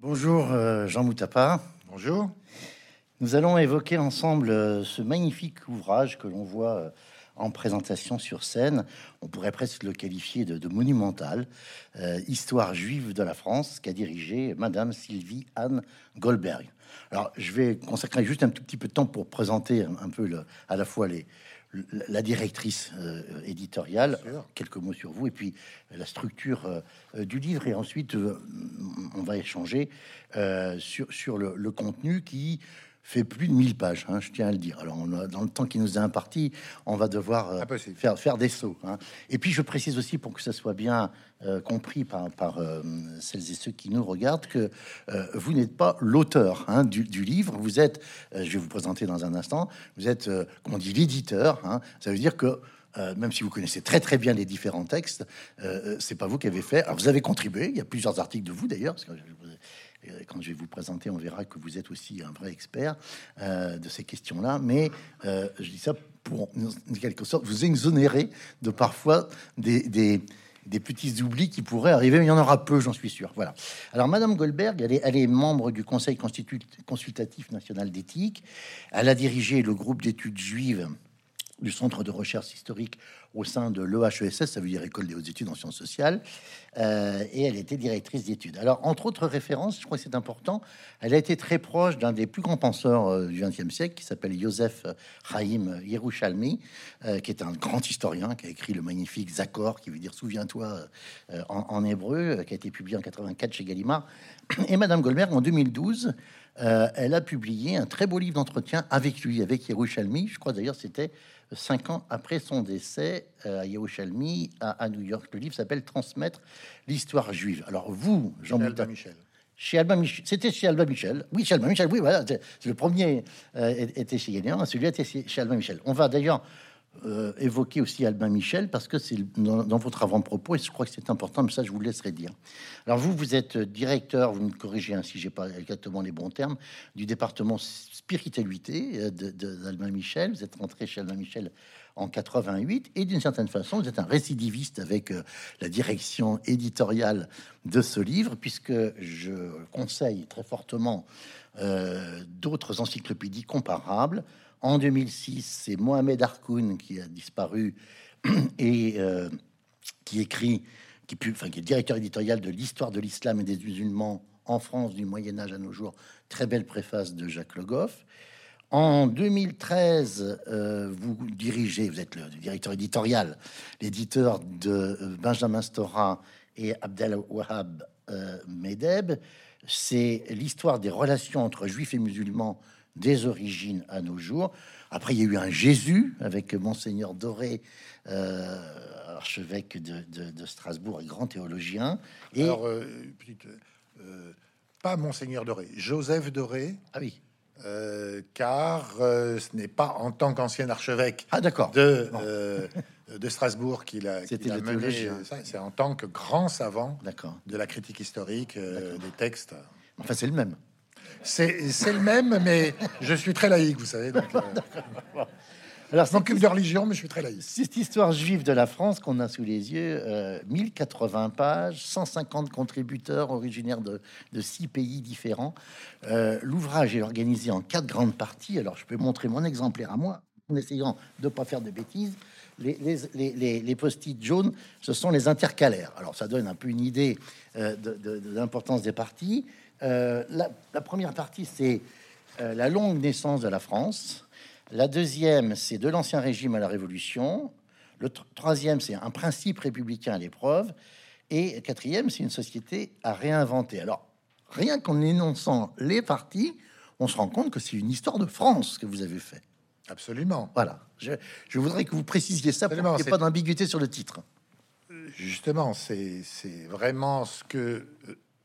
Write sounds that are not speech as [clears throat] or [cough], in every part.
Bonjour euh, Jean Moutapa. Bonjour. Nous allons évoquer ensemble euh, ce magnifique ouvrage que l'on voit euh, en présentation sur scène. On pourrait presque le qualifier de, de monumental. Histoire juive de la France qu'a dirigé Madame Sylvie Anne Goldberg. Alors je vais consacrer juste un tout petit peu de temps pour présenter un, peu le, à la fois les, la directrice euh, éditoriale, quelques mots sur vous, et puis la structure euh, du livre, et ensuite euh, on va échanger sur, sur le, le, contenu qui fait plus de 1000 pages, hein, je tiens à le dire. Alors, on a, dans le temps qui nous est imparti, on va devoir euh, faire, faire des sauts. Hein. Et puis, je précise aussi, pour que ça soit bien euh, compris par, par euh, celles et ceux qui nous regardent, que vous n'êtes pas l'auteur hein, du, du, livre. Vous êtes, je vais vous présenter dans un instant, vous êtes, comme on dit, l'éditeur. Ça veut dire que même si vous connaissez très très bien les différents textes, c'est pas vous qui avez fait. Alors vous avez contribué. Il y a plusieurs articles de vous d'ailleurs, parce que quand je vais vous présenter, on verra que vous êtes aussi un vrai expert euh, de ces questions-là. Mais euh, je dis ça pour, en quelque sorte, vous exonérer de parfois des, des, petits oublis qui pourraient arriver. Il y en aura peu, j'en suis sûr. Voilà. Alors, Madame Goldberg, elle est, elle est membre du Conseil consultatif national d'éthique. Elle a dirigé le groupe d'études juives du Centre de recherche historique au sein de l'EHESS, ça veut dire École des hautes études en sciences sociales, euh, et elle était directrice d'études. Alors, entre autres références, je crois que c'est important, elle a été très proche d'un des plus grands penseurs euh, du XXe siècle, qui s'appelle Joseph Chaim Yerushalmi, euh, qui est un grand historien, qui a écrit le magnifique Zakor, qui veut dire souviens-toi en, en, hébreu, qui a été publié en 84 chez Gallimard. Et Madame Goldberg, en 2012, elle a publié un très beau livre d'entretien avec lui, avec Yerushalmi. Je crois d'ailleurs c'était cinq ans après son décès euh, à Yerushalmi, à, New York. Le livre s'appelle Transmettre l'histoire juive. Alors vous, Jean Michel. Chez Albin Michel. C'était chez Albin Michel. Oui, chez Albin Michel. Oui, voilà. Le premier euh, était chez Galliano, celui était chez Albin Michel. On va d'ailleurs euh, évoquer aussi Albin Michel parce que c'est dans, votre avant-propos et je crois que c'est important, mais ça je vous laisserai dire. Alors vous, vous êtes directeur, vous me corrigez ainsi, j'ai pas exactement les bons termes, du département spiritualité euh, d'Albin Michel. Vous êtes rentré chez Albin Michel en 88 et d'une certaine façon, vous êtes un récidiviste avec euh, la direction éditoriale de ce livre puisque je conseille très fortement d'autres encyclopédies comparables en 2006, c'est Mohamed Harkoun qui a disparu [clears throat] et euh, qui écrit, qui, est directeur éditorial de l'histoire de l'islam et des musulmans en France du Moyen Âge à nos jours. Très belle préface de Jacques Le Goff. En 2013, euh, vous dirigez, vous êtes le directeur éditorial, l'éditeur de euh, Benjamin Stora et Abdel Wahab Medeb. C'est l'histoire des relations entre juifs et musulmans des origines à nos jours. Après, il y a eu un Jésus avec Monseigneur Doré, euh, archevêque de, Strasbourg et grand théologien. Et... Alors, euh, euh, pas Monseigneur Doré, Joseph Doré. Ah oui. car ce n'est pas en tant qu'ancien archevêque ah, de, de Strasbourg qu'il a, C'était C'est en tant que grand savant de la critique historique des textes. Enfin, c'est le même. C'est le même, mais je suis très laïque, vous savez. Donc, euh, [laughs] Alors, je m'occupe de religion, mais je suis très laïque. Cette histoire juive de la France qu'on a sous les yeux, 1080 euh, pages, 150 contributeurs originaires de, six pays différents. Euh, l'ouvrage est organisé en quatre grandes parties. Alors, je peux montrer mon exemplaire à moi, en essayant de ne pas faire de bêtises. Les, les, les, post-it jaunes, ce sont les intercalaires. Alors, ça donne un peu une idée de l'importance des parties. Euh, la, première partie, c'est euh, la longue naissance de la France. La deuxième, c'est de l'ancien régime à la Révolution. Le troisième, c'est un principe républicain à l'épreuve. Et quatrième, c'est une société à réinventer. Alors, rien qu'en énonçant les parties, on se rend compte que c'est une histoire de France que vous avez fait. Absolument. Voilà. Je, voudrais que vous précisiez ça pour qu'il n'y ait pas d'ambiguïté sur le titre. Justement, c'est vraiment ce que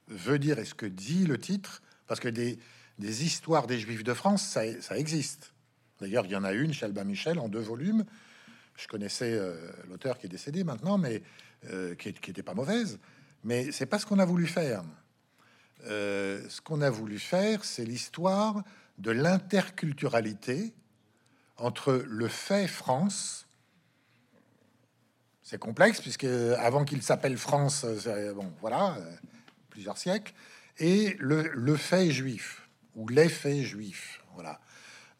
veut dire et ce que dit le titre, parce que des, des histoires des Juifs de France, ça, ça existe. D'ailleurs, il y en a une chez Albin Michel en deux volumes. Je connaissais euh, l'auteur qui est décédé maintenant, mais euh, qui, qui était pas mauvaise. Mais c'est pas ce qu'on a voulu faire. Euh, ce qu'on a voulu faire, c'est l'histoire de l'interculturalité entre le fait France. C'est complexe puisque avant qu'il s'appelle France, bon, voilà plusieurs siècles, et le, le fait juif ou les faits juifs. Voilà.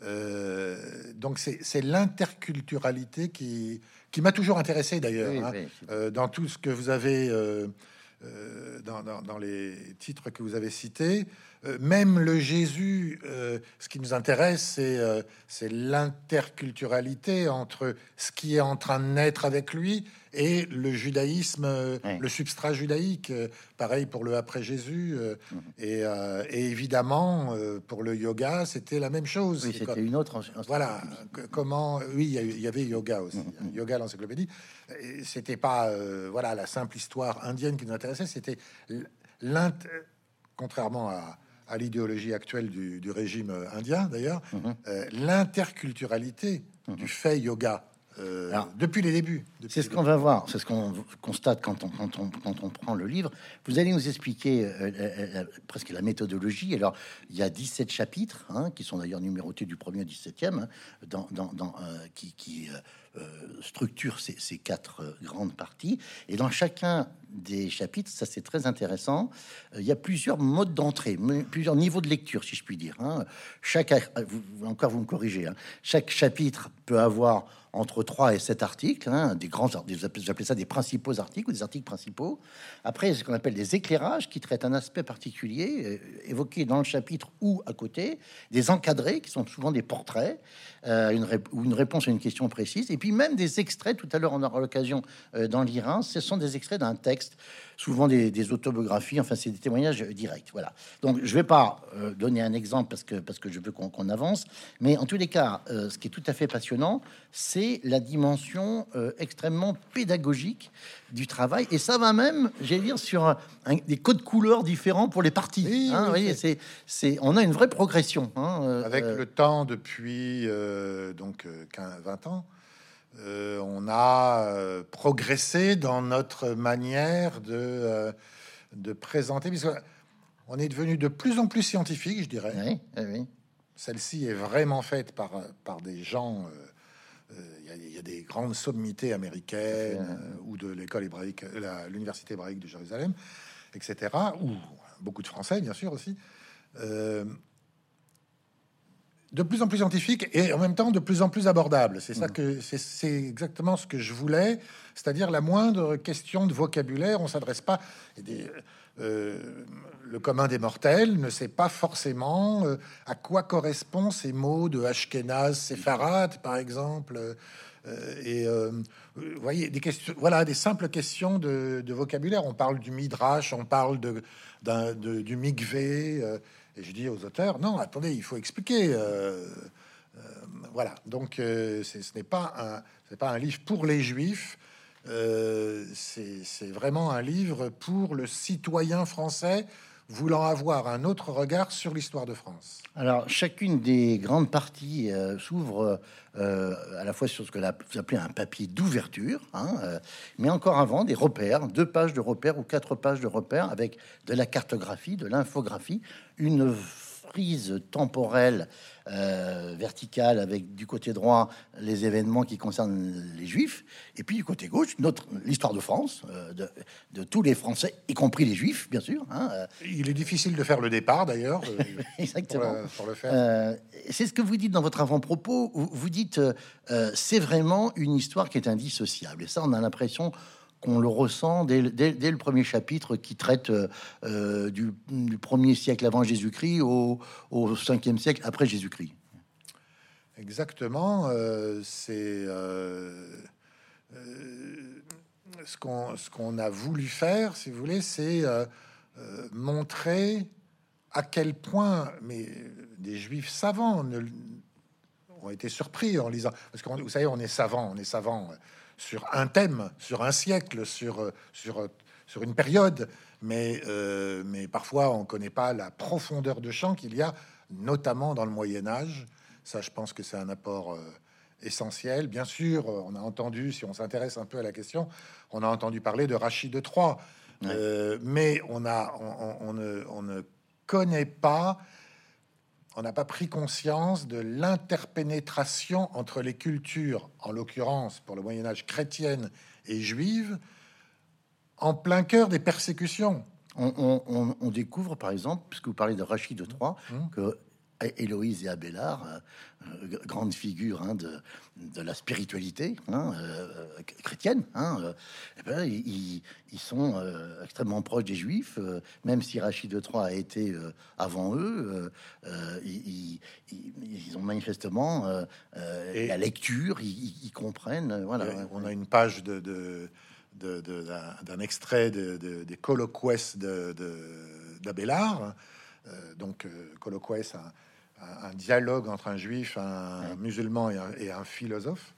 Euh, donc c'est l'interculturalité qui, qui m'a toujours intéressé d'ailleurs hein. euh, dans tout ce que vous avez euh, dans, dans, les titres que vous avez cités. même le Jésus, ce qui nous intéresse, c'est l'interculturalité entre ce qui est en train de naître avec lui et le judaïsme, euh, le substrat judaïque, euh, pareil pour le après Jésus, euh, mhm. et, évidemment pour le yoga, c'était la même chose. Oui, c'était une autre. Voilà, comment Oui, il y, avait yoga aussi, mhm, mhm. yoga l'encyclopédie. C'était pas voilà la simple histoire indienne qui nous intéressait, c'était contrairement à, à l'idéologie actuelle du, du, régime indien d'ailleurs, l'interculturalité du fait yoga euh, depuis les débuts. C'est ce qu'on va voir, c'est ce qu'on constate quand on, quand, on, quand on prend le livre. Vous allez nous expliquer euh, euh, presque la méthodologie. Alors, il y a 17 chapitres, hein, qui sont d'ailleurs numérotés du premier au 17e, hein, dans, dans, dans qui, qui structure ces, ces, quatre grandes parties. Et dans chacun des chapitres, ça c'est très intéressant, il y a plusieurs modes d'entrée, plusieurs niveaux de lecture, si je puis dire. Hein. Chaque, vous, encore vous me corrigez, hein. chaque chapitre peut avoir entre 3 et 7 articles, hein, des grands, appelez ça des principaux articles ou des articles principaux. Après, ce qu'on appelle des éclairages qui traitent un aspect particulier euh, évoqué dans le chapitre ou à côté, des encadrés qui sont souvent des portraits euh, une ou une réponse à une question précise, et puis même des extraits. Tout à l'heure, on aura l'occasion euh, d'en lire un. Ce sont des extraits d'un texte souvent des, autobiographies, enfin c'est des témoignages directs. Voilà. Donc je vais pas euh, donner un exemple parce que parce que je veux qu'on avance, mais en tous les cas, euh, ce qui est tout à fait passionnant, c'est la dimension euh, extrêmement pédagogique du travail, et ça va même, j'allais dire, sur des codes couleurs différents pour les parties. Hein, voyez, c'est c'est on a une vraie progression hein, avec le temps depuis donc 15, 20 ans. Euh, on a euh, progressé dans notre manière de, euh, de présenter, on est devenu de plus en plus scientifique, je dirais. Celle-ci est vraiment faite par, par des gens. Il y, a des grandes sommités américaines ou de l'école hébraïque, l'université hébraïque de Jérusalem, etc. Ou beaucoup de Français, bien sûr aussi de plus en plus scientifique et en même temps de plus en plus abordable. C'est ça mmh. que c'est exactement ce que je voulais, c'est-à-dire la moindre question de vocabulaire. On s'adresse pas. Euh, le commun des mortels ne sait pas forcément euh, à quoi correspondent ces mots de Ashkenaz, Séfarad, par exemple. Euh, et vous voyez des questions, voilà, des simples questions de, vocabulaire. On parle du midrash, on parle de, de du mikvé et je dis aux auteurs, non, attendez, il faut expliquer. Euh, euh, voilà, donc euh, ce n'est pas, un, pas un livre pour les juifs, c'est vraiment un livre pour le citoyen français voulant avoir un autre regard sur l'histoire de France. Alors, chacune des grandes parties euh, s'ouvre euh, à la fois sur ce que vous appelez un papier d'ouverture, hein, euh, mais encore avant, des repères, deux pages de repères ou quatre pages de repères avec de la cartographie, de l'infographie, une frise temporelle euh, verticale avec du côté droit les événements qui concernent les juifs, et puis du côté gauche, notre l'histoire de France, euh, de, tous les Français, y compris les juifs, bien sûr. Hein, euh. Il est difficile de faire le départ d'ailleurs. [laughs] Exactement. Pour, le faire. c'est ce que vous dites dans votre avant-propos. Vous dites c'est vraiment une histoire qui est indissociable. Et ça, on a l'impression qu'on le ressent dès, le premier chapitre qui traite euh, du, premier siècle avant Jésus-Christ au, au 5e siècle après Jésus-Christ. Exactement, euh, c'est euh, ce qu'on a voulu faire, si vous voulez, c'est montrer à quel point mais des juifs savants ont été surpris en lisant. Parce que vous savez, on est savant, on est savant sur un thème, sur un siècle, sur, sur, sur une période, mais, euh, mais parfois on ne connaît pas la profondeur de champ qu'il y a, notamment dans le Moyen Âge. Ça, je pense que c'est un apport euh, essentiel. Bien sûr, on a entendu, si on s'intéresse un peu à la question, on a entendu parler de Rachid de Troyes, euh, mais on, a, on, ne, on ne connaît pas on n'a pas pris conscience de l'interpénétration entre les cultures, en l'occurrence pour le Moyen Âge chrétienne et juive, en plein cœur des persécutions. On, découvre, par exemple, puisque vous parlez de Rachid de Troyes, mmh. que Héloïse et Abélard, euh, euh, grande figure hein, de, de, la spiritualité hein, euh, chrétienne, hein, eh ben, ils, sont extrêmement proches des Juifs, même si Rachid de Troyes a été avant eux, ils, ont manifestement la lecture, ils, comprennent. Voilà. On a une page de, de d'un extrait des colloques d'Abélard. De, donc, colloques, un, un dialogue entre un juif, un musulman et un, philosophe,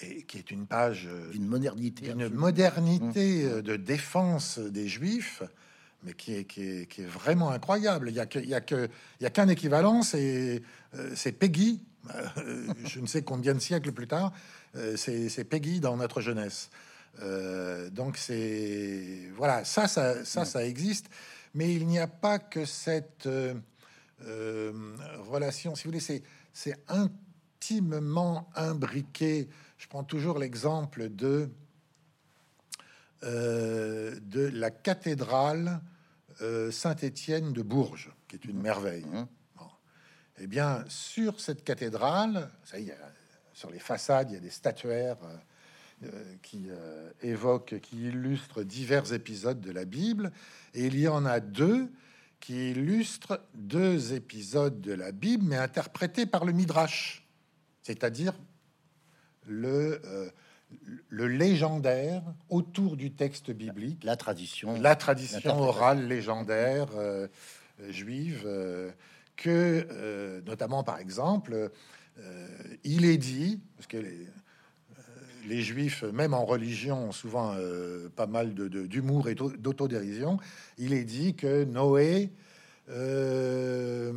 et qui est une page euh, d'une modernité, une modernité mmh. euh, de défense des juifs, mais qui est, qui est, vraiment incroyable. Il y a que, il y a que, il y a qu'un équivalent, c'est euh, c'est Peggy. je ne sais combien de siècles plus tard, c'est Peggy dans notre jeunesse. donc c'est voilà, ça, ça, ça, mmh. ça existe, mais il n'y a pas que cette euh, relation, si vous voulez, c'est intimement imbriqué. Je prends toujours l'exemple de, euh, de la cathédrale euh, Saint-Étienne de Bourges, qui est une merveille. Mmh. Eh bien, sur cette cathédrale, ça y est, sur les façades, il y a des statuaires qui évoquent, qui illustrent divers épisodes de la Bible, et il y en a deux qui illustre deux épisodes de la Bible, mais interprétés par le Midrash, c'est-à-dire le, euh, le légendaire autour du texte biblique, la tradition, la tradition orale légendaire euh, juive, euh, que notamment par exemple, il est dit, parce que les, les juifs, même en religion, ont souvent euh, pas mal d'humour et d'autodérision. Il est dit que Noé euh,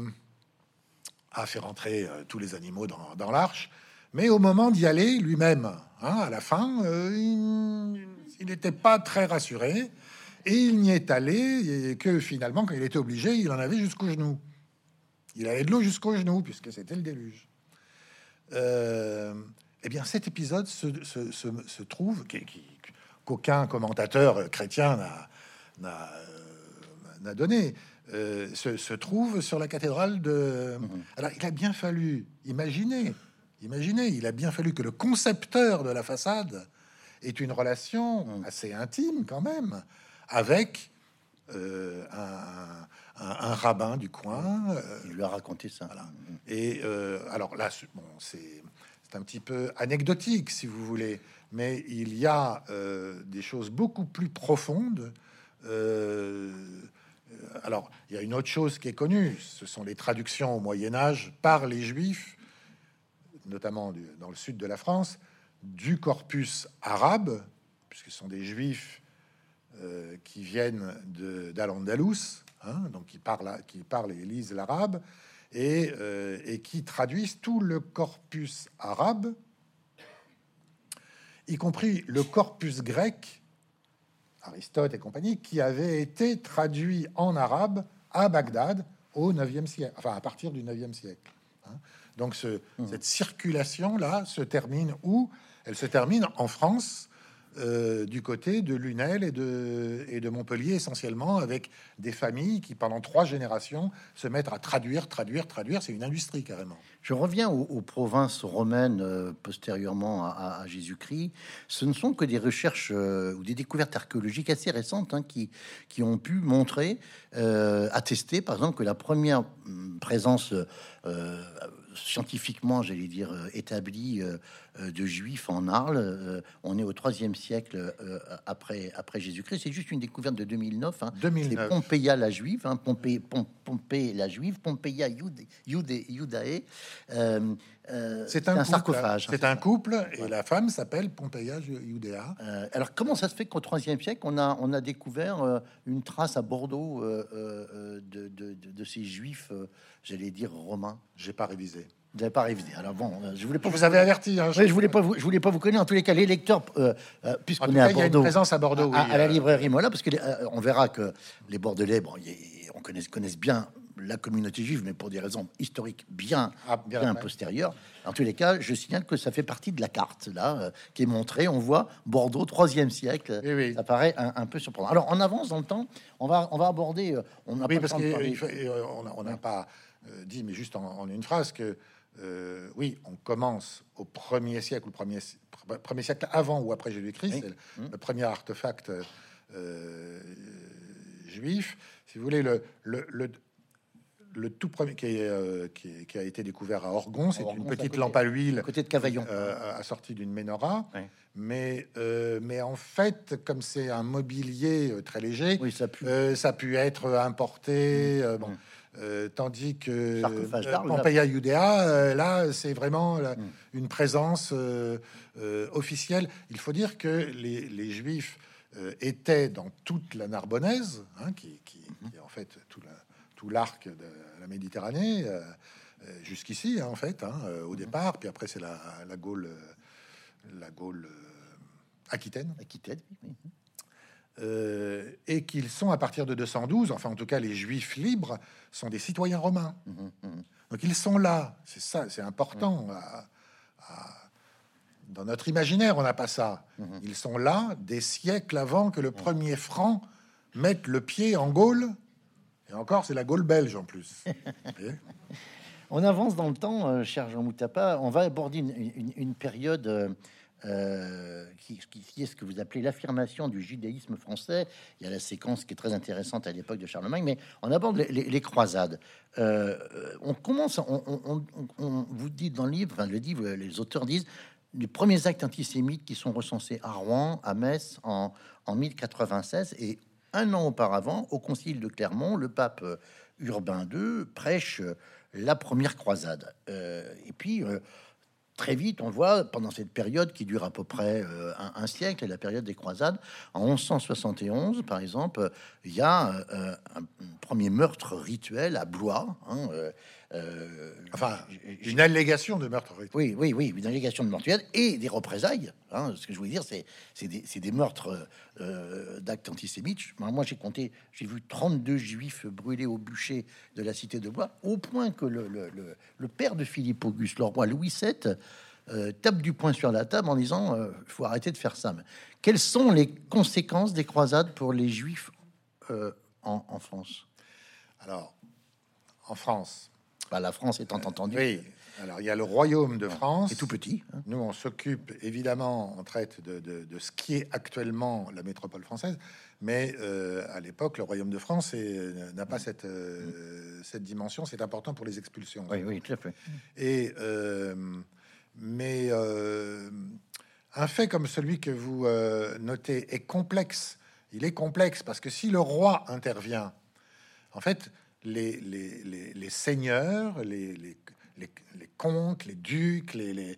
a fait rentrer euh, tous les animaux dans, l'arche, mais au moment d'y aller lui-même, hein, à la fin, il n'était pas très rassuré. Et il n'y est allé que finalement, quand il était obligé, il en avait jusqu'au genou. Il avait de l'eau jusqu'au genou, puisque c'était le déluge. Eh bien, cet épisode se, trouve, qu'aucun commentateur chrétien n'a euh, donné, euh, se, trouve sur la cathédrale de. Mhm. Alors, il a bien fallu imaginer, imaginer, il a bien fallu que le concepteur de la façade ait une relation mhm. assez intime quand même avec euh, un, rabbin du coin. il lui a raconté ça. Et alors là, bon, c'est c'est un petit peu anecdotique, si vous voulez, mais il y a euh, des choses beaucoup plus profondes. Euh, alors, il y a une autre chose qui est connue, ce sont les traductions au Moyen Âge par les Juifs, notamment dans le sud de la France, du corpus arabe, puisque ce sont des Juifs euh, qui viennent d'Al-Andalus, hein, donc qui parlent, qui parlent et lisent l'arabe, euh, et, qui traduisent tout le corpus arabe, y compris le corpus grec, Aristote et compagnie, qui avait été traduit en arabe à Bagdad au 9e siècle, enfin à partir du 9e siècle. Hein. Donc ce, mmh. cette circulation-là se termine où? Elle se termine en France euh, du côté de Lunel et de, Montpellier essentiellement, avec des familles qui pendant trois générations se mettent à traduire, traduire, traduire. C'est une industrie carrément. Je reviens aux, provinces romaines euh, postérieurement à, Jésus-Christ. Ce ne sont que des recherches euh, ou des découvertes archéologiques assez récentes hein, qui, qui ont pu montrer, attester par exemple que la première hum, présence scientifiquement, j'allais dire, établi euh, de juifs en Arles. on est au troisième siècle après, après Jésus-Christ. C'est juste une découverte de 2009. Hein. 2009. C'est Pompeia la juive, hein, Pompée, Pompée la juive, Pompeia Judae. c'est un, sarcophage. C'est un couple et la femme s'appelle Pompeia Judea. alors comment ça se fait qu'au troisième siècle on a on a découvert une trace à Bordeaux de, de, de, de, ces juifs, j'allais dire romains? J'ai pas révisé. Vous n'avez pas révisé. Alors bon, euh, je voulais pas vous, avez averti. Hein, je... voulais pas vous, je voulais pas vous connaître. En tous les cas, les lecteurs, euh, euh, puisqu'on est à Bordeaux, il y a une présence à Bordeaux, à, la librairie Mola, parce que on verra que les Bordelais, bon, on connaît, connaissent bien la communauté juive, mais pour des raisons historiques bien, Ah, bien, postérieures. En tous les cas, je signale que ça fait partie de la carte là euh, qui est montrée. On voit Bordeaux, troisième siècle. Oui, oui. Ça paraît un, un peu surprenant. Alors, on avance dans le temps. On va, on va aborder. euh, On n'a Oui, pas parce qu'on n'a pas euh, dit, mais juste en, en une phrase, que euh, oui, on commence au premier siècle, ou premier, si- pr- premier siècle avant ou après Jésus-Christ, Oui. c'est le, le premier artefact euh, juif. Si vous voulez, le, le, le, le tout premier qui, est, euh, qui, est- qui a été découvert à Orgon, c'est une petite côté. lampe à huile à côté de Cavaillon. assortie d'une menorah. Mais, mais en fait, comme c'est un mobilier très léger, Oui, ça a pu être importé, euh, bon, Mm. Euh, tandis que euh, Pompeia Judea, euh, là, c'est vraiment la- Mm. une présence euh, euh, officielle. Il faut dire que les, les Juifs étaient dans toute la Narbonnaise, hein, qui, qui- qui est en fait tout, la- tout l'arc de la Méditerranée, jusqu'ici, hein, en fait, hein, au départ, puis après c'est la, la Gaule, la Gaule aquitaine. Aquitaine, oui, oui. Euh, et qu'ils sont à partir de 212, enfin en tout cas les juifs libres sont des citoyens romains. Mhm, mhm. Donc ils sont là, c'est ça, c'est important. à- à- dans notre imaginaire, on n'a pas ça. Ils sont là des siècles avant que le premier franc mette le pied en Gaule. Et encore, c'est la Gaule belge en plus. [laughs] On avance dans le temps, euh, cher Jean Moutapa. On va aborder une, une- une période euh, euh, qui, qui- est ce que vous appelez l'affirmation du judaïsme français. Il y a la séquence qui est très intéressante à l'époque de Charlemagne, mais on aborde les, croisades. Euh, on commence, on, vous dit dans le livre, enfin, le livre, les auteurs disent les premiers actes antisémites qui sont recensés à Rouen, à Metz, en, en 1096 et un an auparavant, au concile de Clermont, le pape euh, Urbain II prêche euh, la première croisade. Et puis, euh, très vite, on voit, pendant cette période qui dure à peu près euh, un, siècle, la période des croisades, en 1171, par exemple, euh, il y a euh, un, premier meurtre rituel à Blois. hein, euh, Enfin, une allégation de meurtre. oui, oui, oui, une allégation de mortuaire et des représailles. hein. ce que je voulais dire, c'est c'est des, des meurtres euh, d'actes antisémites. Moi, j'ai compté, j'ai vu 32 juifs brûlés au bûcher de la cité de Blois, au point que le, le- le- le père de Philippe Auguste, le roi Louis VII, euh, tape du poing sur la table en disant il faut arrêter de faire ça. Mais quelles sont les conséquences des croisades pour les juifs en, en France? Alors, en France, Bah, La France étant entendue, oui. Alors, il y a le royaume de France. est tout petit. hein. Nous, on s'occupe évidemment, on traite de, de- de ce qui est actuellement la métropole française, mais euh, à l'époque, le royaume de France est- n'a pas cette, euh, cette dimension. C'est important pour les expulsions. Oui, oui, tout à fait. Et euh, mais euh, un fait comme celui que vous euh, notez est complexe. Il est complexe parce que si le roi intervient, en fait, les, les, les, les seigneurs, les, comtes, les ducs, les,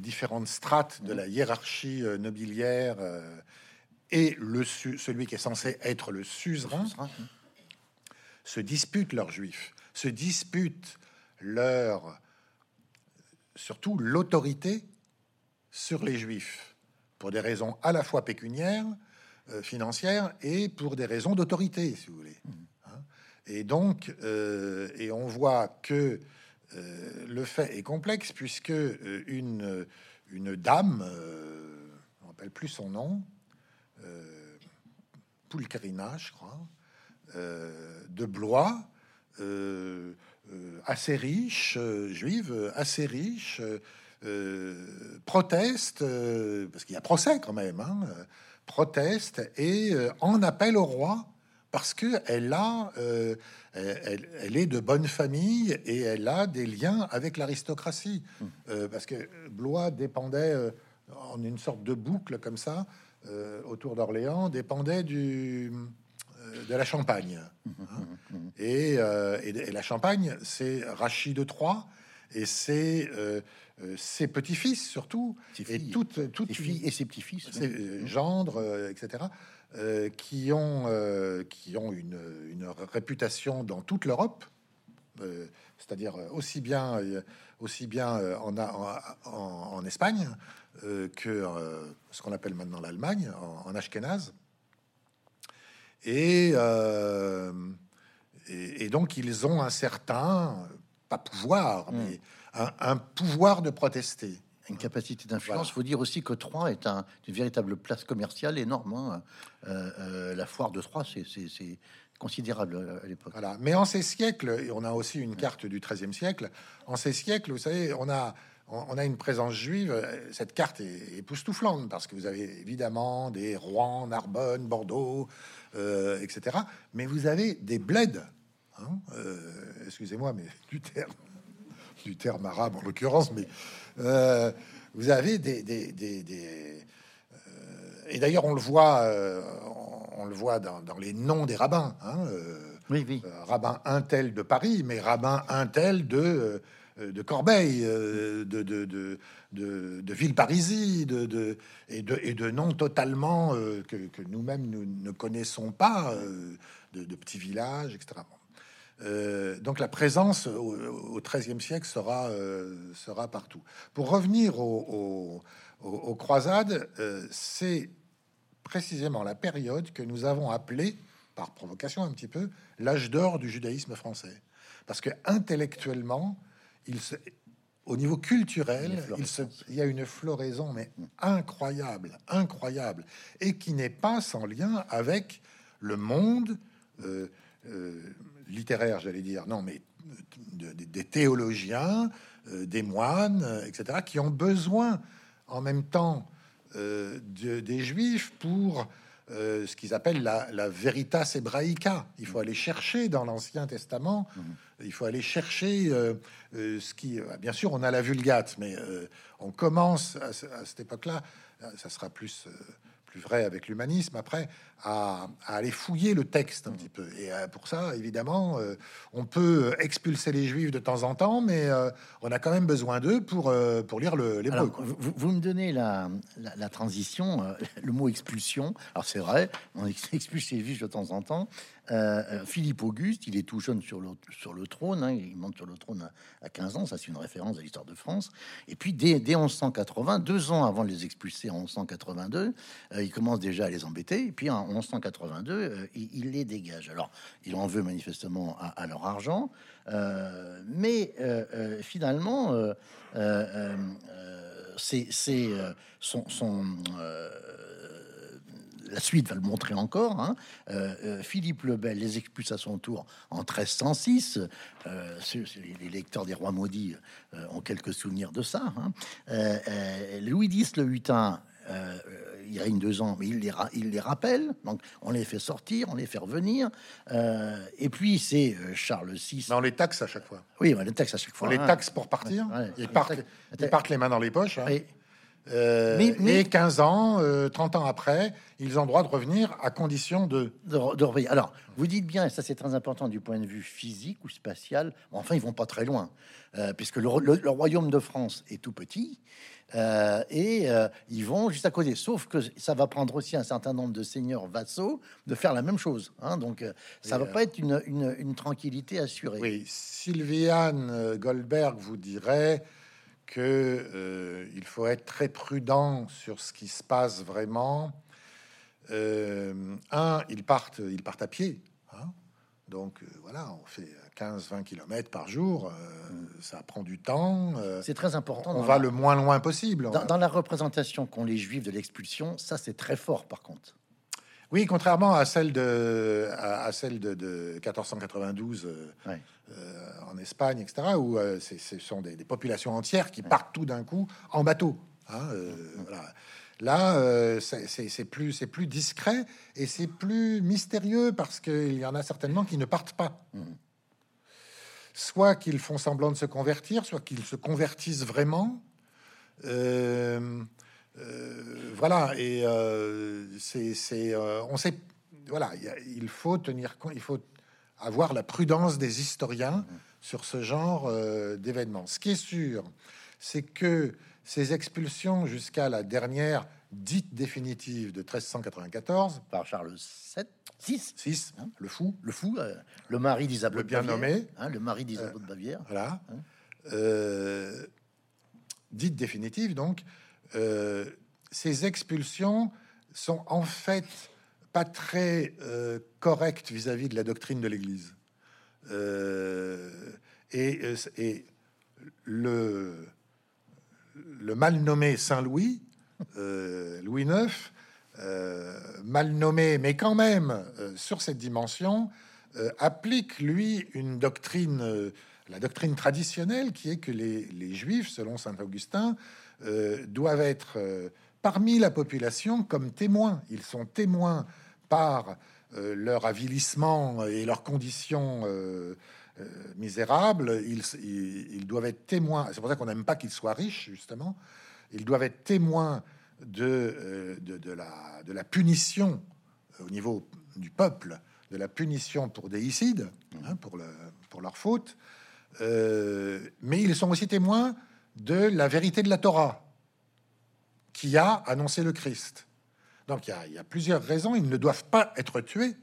différentes strates de la hiérarchie euh, nobiliaire euh, et le celui qui est censé être le suzerain se disputent leurs juifs, se disputent leur surtout l'autorité sur les juifs pour des raisons à la fois pécuniaires, euh, financières et pour des raisons d'autorité, si vous voulez. Hein. Et donc, euh, et on voit que euh, le fait est complexe puisque euh, une, une dame, euh, on rappelle plus son nom, Pulcherina, je crois, de Blois, assez riche, juive, assez riche, proteste, parce qu'il y a procès quand même, hein, proteste et en appelle au roi parce que elle a, euh, elle, est de bonne famille et elle a des liens avec l'aristocratie, Euh, parce que Blois dépendait euh, en une sorte de boucle comme ça autour d'Orléans, dépendait du de la Champagne. hein. Et, euh, et- et la Champagne, c'est Rachid de Troyes et c'est euh, euh, ses petits-fils surtout, Ses et toutes, toutes Ses filles et ses petits-fils. ses gendres, etc., euh, qui ont, euh, qui ont une, une réputation dans toute l'Europe, c'est-à-dire aussi bien, aussi bien en, en, en- en Espagne que ce qu'on appelle maintenant l'Allemagne, en. Et, euh, et, donc ils ont un certain, pas pouvoir, mm. mais un, pouvoir de protester. Une capacité d'influence. Il faut dire aussi que Troyes est un, une véritable place commerciale énorme. Hein. Euh, euh, la foire de Troyes, c'est considérable à l'époque. Voilà. Mais en ces siècles, et on a aussi une carte du XIIIe siècle, en ces siècles, vous savez, on a, on a une présence juive. Cette carte est époustouflante parce que vous avez évidemment des Rouen, Narbonne, Bordeaux, euh, etc. Mais vous avez des bleds. Hein, excusez-moi, mais [laughs] du terme du terme arabe en l'occurrence, mais euh, vous avez des, euh, et d'ailleurs on le voit, euh, on, le voit dans, les noms des rabbins. Hein, oui, oui. rabbin Intel de Paris, mais rabbin Intel de de Corbeil, de, de, de, de, de Villeparisis, de, et, de, et de noms totalement que, nous-mêmes nous ne connaissons pas, de, petits villages, etc. Euh, donc la présence au XIIIe siècle sera, euh, sera partout. Pour revenir aux, croisades, euh, c'est précisément la période que nous avons appelée, par provocation un petit peu, l'âge d'or du judaïsme français. Parce que intellectuellement, il au niveau culturel, il, il, y a une floraison mais incroyable, incroyable, et qui n'est pas sans lien avec le monde littéraires, j'allais dire, non, mais des théologiens, euh, des moines, euh, etc., qui ont besoin en même temps euh, des juifs pour ce qu'ils appellent la, veritas hebraica. Il faut aller chercher dans l'Ancien Testament, mhm. il faut aller chercher ce qui, bien sûr, on a la Vulgate, mais on commence à, à cette époque-là, ça sera plus vrai avec l'humanisme, après, à, aller fouiller le texte un petit peu. Et euh, pour ça, évidemment, euh, on peut expulser les juifs de temps en temps, mais euh, on a quand même besoin d'eux pour, pour lire le, l'hébreu. Vous, vous, me donnez la, la, transition, [laughs] le mot expulsion. Alors c'est vrai, on [laughs] expulse les juifs de temps en temps. Philippe Auguste, il est tout jeune sur le, trône, hein, il monte sur le trône à, 15 ans, ça c'est une référence à l'histoire de France. Et puis dès, dès 1180, deux ans avant de les expulser en 1182, il commence déjà à les embêter. Et puis en 1182, euh, il, les dégage. Alors, il en veut manifestement à, leur argent, euh, mais euh, finalement, c'est son la suite va le montrer encore. Hein. Philippe le Bel les expulse à son tour en 1306. les lecteurs des Rois maudits ont quelques souvenirs de ça. Hein. Louis X le Hutin il règne deux ans, mais il les, il les rappelle. Donc, on les fait sortir, on les fait revenir. Euh, et puis, c'est euh, Charles VI. Mais on les taxe à chaque fois. Oui, on les taxe à chaque fois. On les hein. taxe pour partir. ils, partent, les mains dans les poches. Hein. Euh, mais, 15 ans, 30 ans après, ils ont droit de revenir à condition de... de, Alors, vous dites bien, et ça c'est très important du point de vue physique ou spatial, enfin ils vont pas très loin, puisque le, royaume de France est tout petit, euh, et euh, ils vont juste à côté. Sauf que ça va prendre aussi un certain nombre de seigneurs vassaux de faire la même chose. Hein. donc, euh, ça va pas être une, une, tranquillité assurée. Oui, Sylviane Goldberg vous dirait que il faut être très prudent sur ce qui se passe vraiment. un, ils partent, ils partent à pied. Hein. donc voilà, on fait 15-20 km par jour, euh, ça prend du temps. Euh, c'est très important. On va le moins loin possible. Dans, la représentation qu'ont les Juifs de l'expulsion, ça c'est très fort par contre. Oui, contrairement à celle de, à, celle de, 1492 euh, en Espagne, etc., où ce sont des, populations entières qui partent tout d'un coup en bateau. Hein, voilà. Là, euh, c'est plus, plus discret et c'est plus mystérieux parce qu'il y en a certainement qui ne partent pas. Mmh soit qu'ils font semblant de se convertir, soit qu'ils se convertissent vraiment. Euh, euh, voilà, et euh, c'est, on sait, voilà, il faut tenir compte, il faut avoir la prudence des historiens sur ce genre d'événements. Ce qui est sûr, c'est que ces expulsions jusqu'à la dernière dite définitive de 1394 par Charles VII, 6, 6 le fou, le fou, euh, le mari d'Isabelle, bien nommé, hein, le mari d'Isabelle de Bavière, voilà, hein. euh, dite définitive donc, euh, ces expulsions sont en fait pas très correctes vis-à-vis de la doctrine de l'Église. Et, et le, mal nommé Saint-Louis, Louis IX, mal nommé, mais quand même sur cette dimension, applique lui une doctrine la doctrine traditionnelle qui est que les, Juifs, selon Saint Augustin, euh, doivent être euh, parmi la population comme témoins. Ils sont témoins par euh, leur avilissement et leurs conditions misérables. Ils, doivent être témoins. C'est pour ça qu'on n'aime pas qu'ils soient riches, justement. Ils doivent être témoins de, de, la, de la punition au niveau du peuple, de la punition pour déicide, hein, pour, pour leur faute. Euh, mais ils sont aussi témoins de la vérité de la Torah, qui a annoncé le Christ. Donc il y, a, plusieurs raisons. Ils ne doivent pas être tués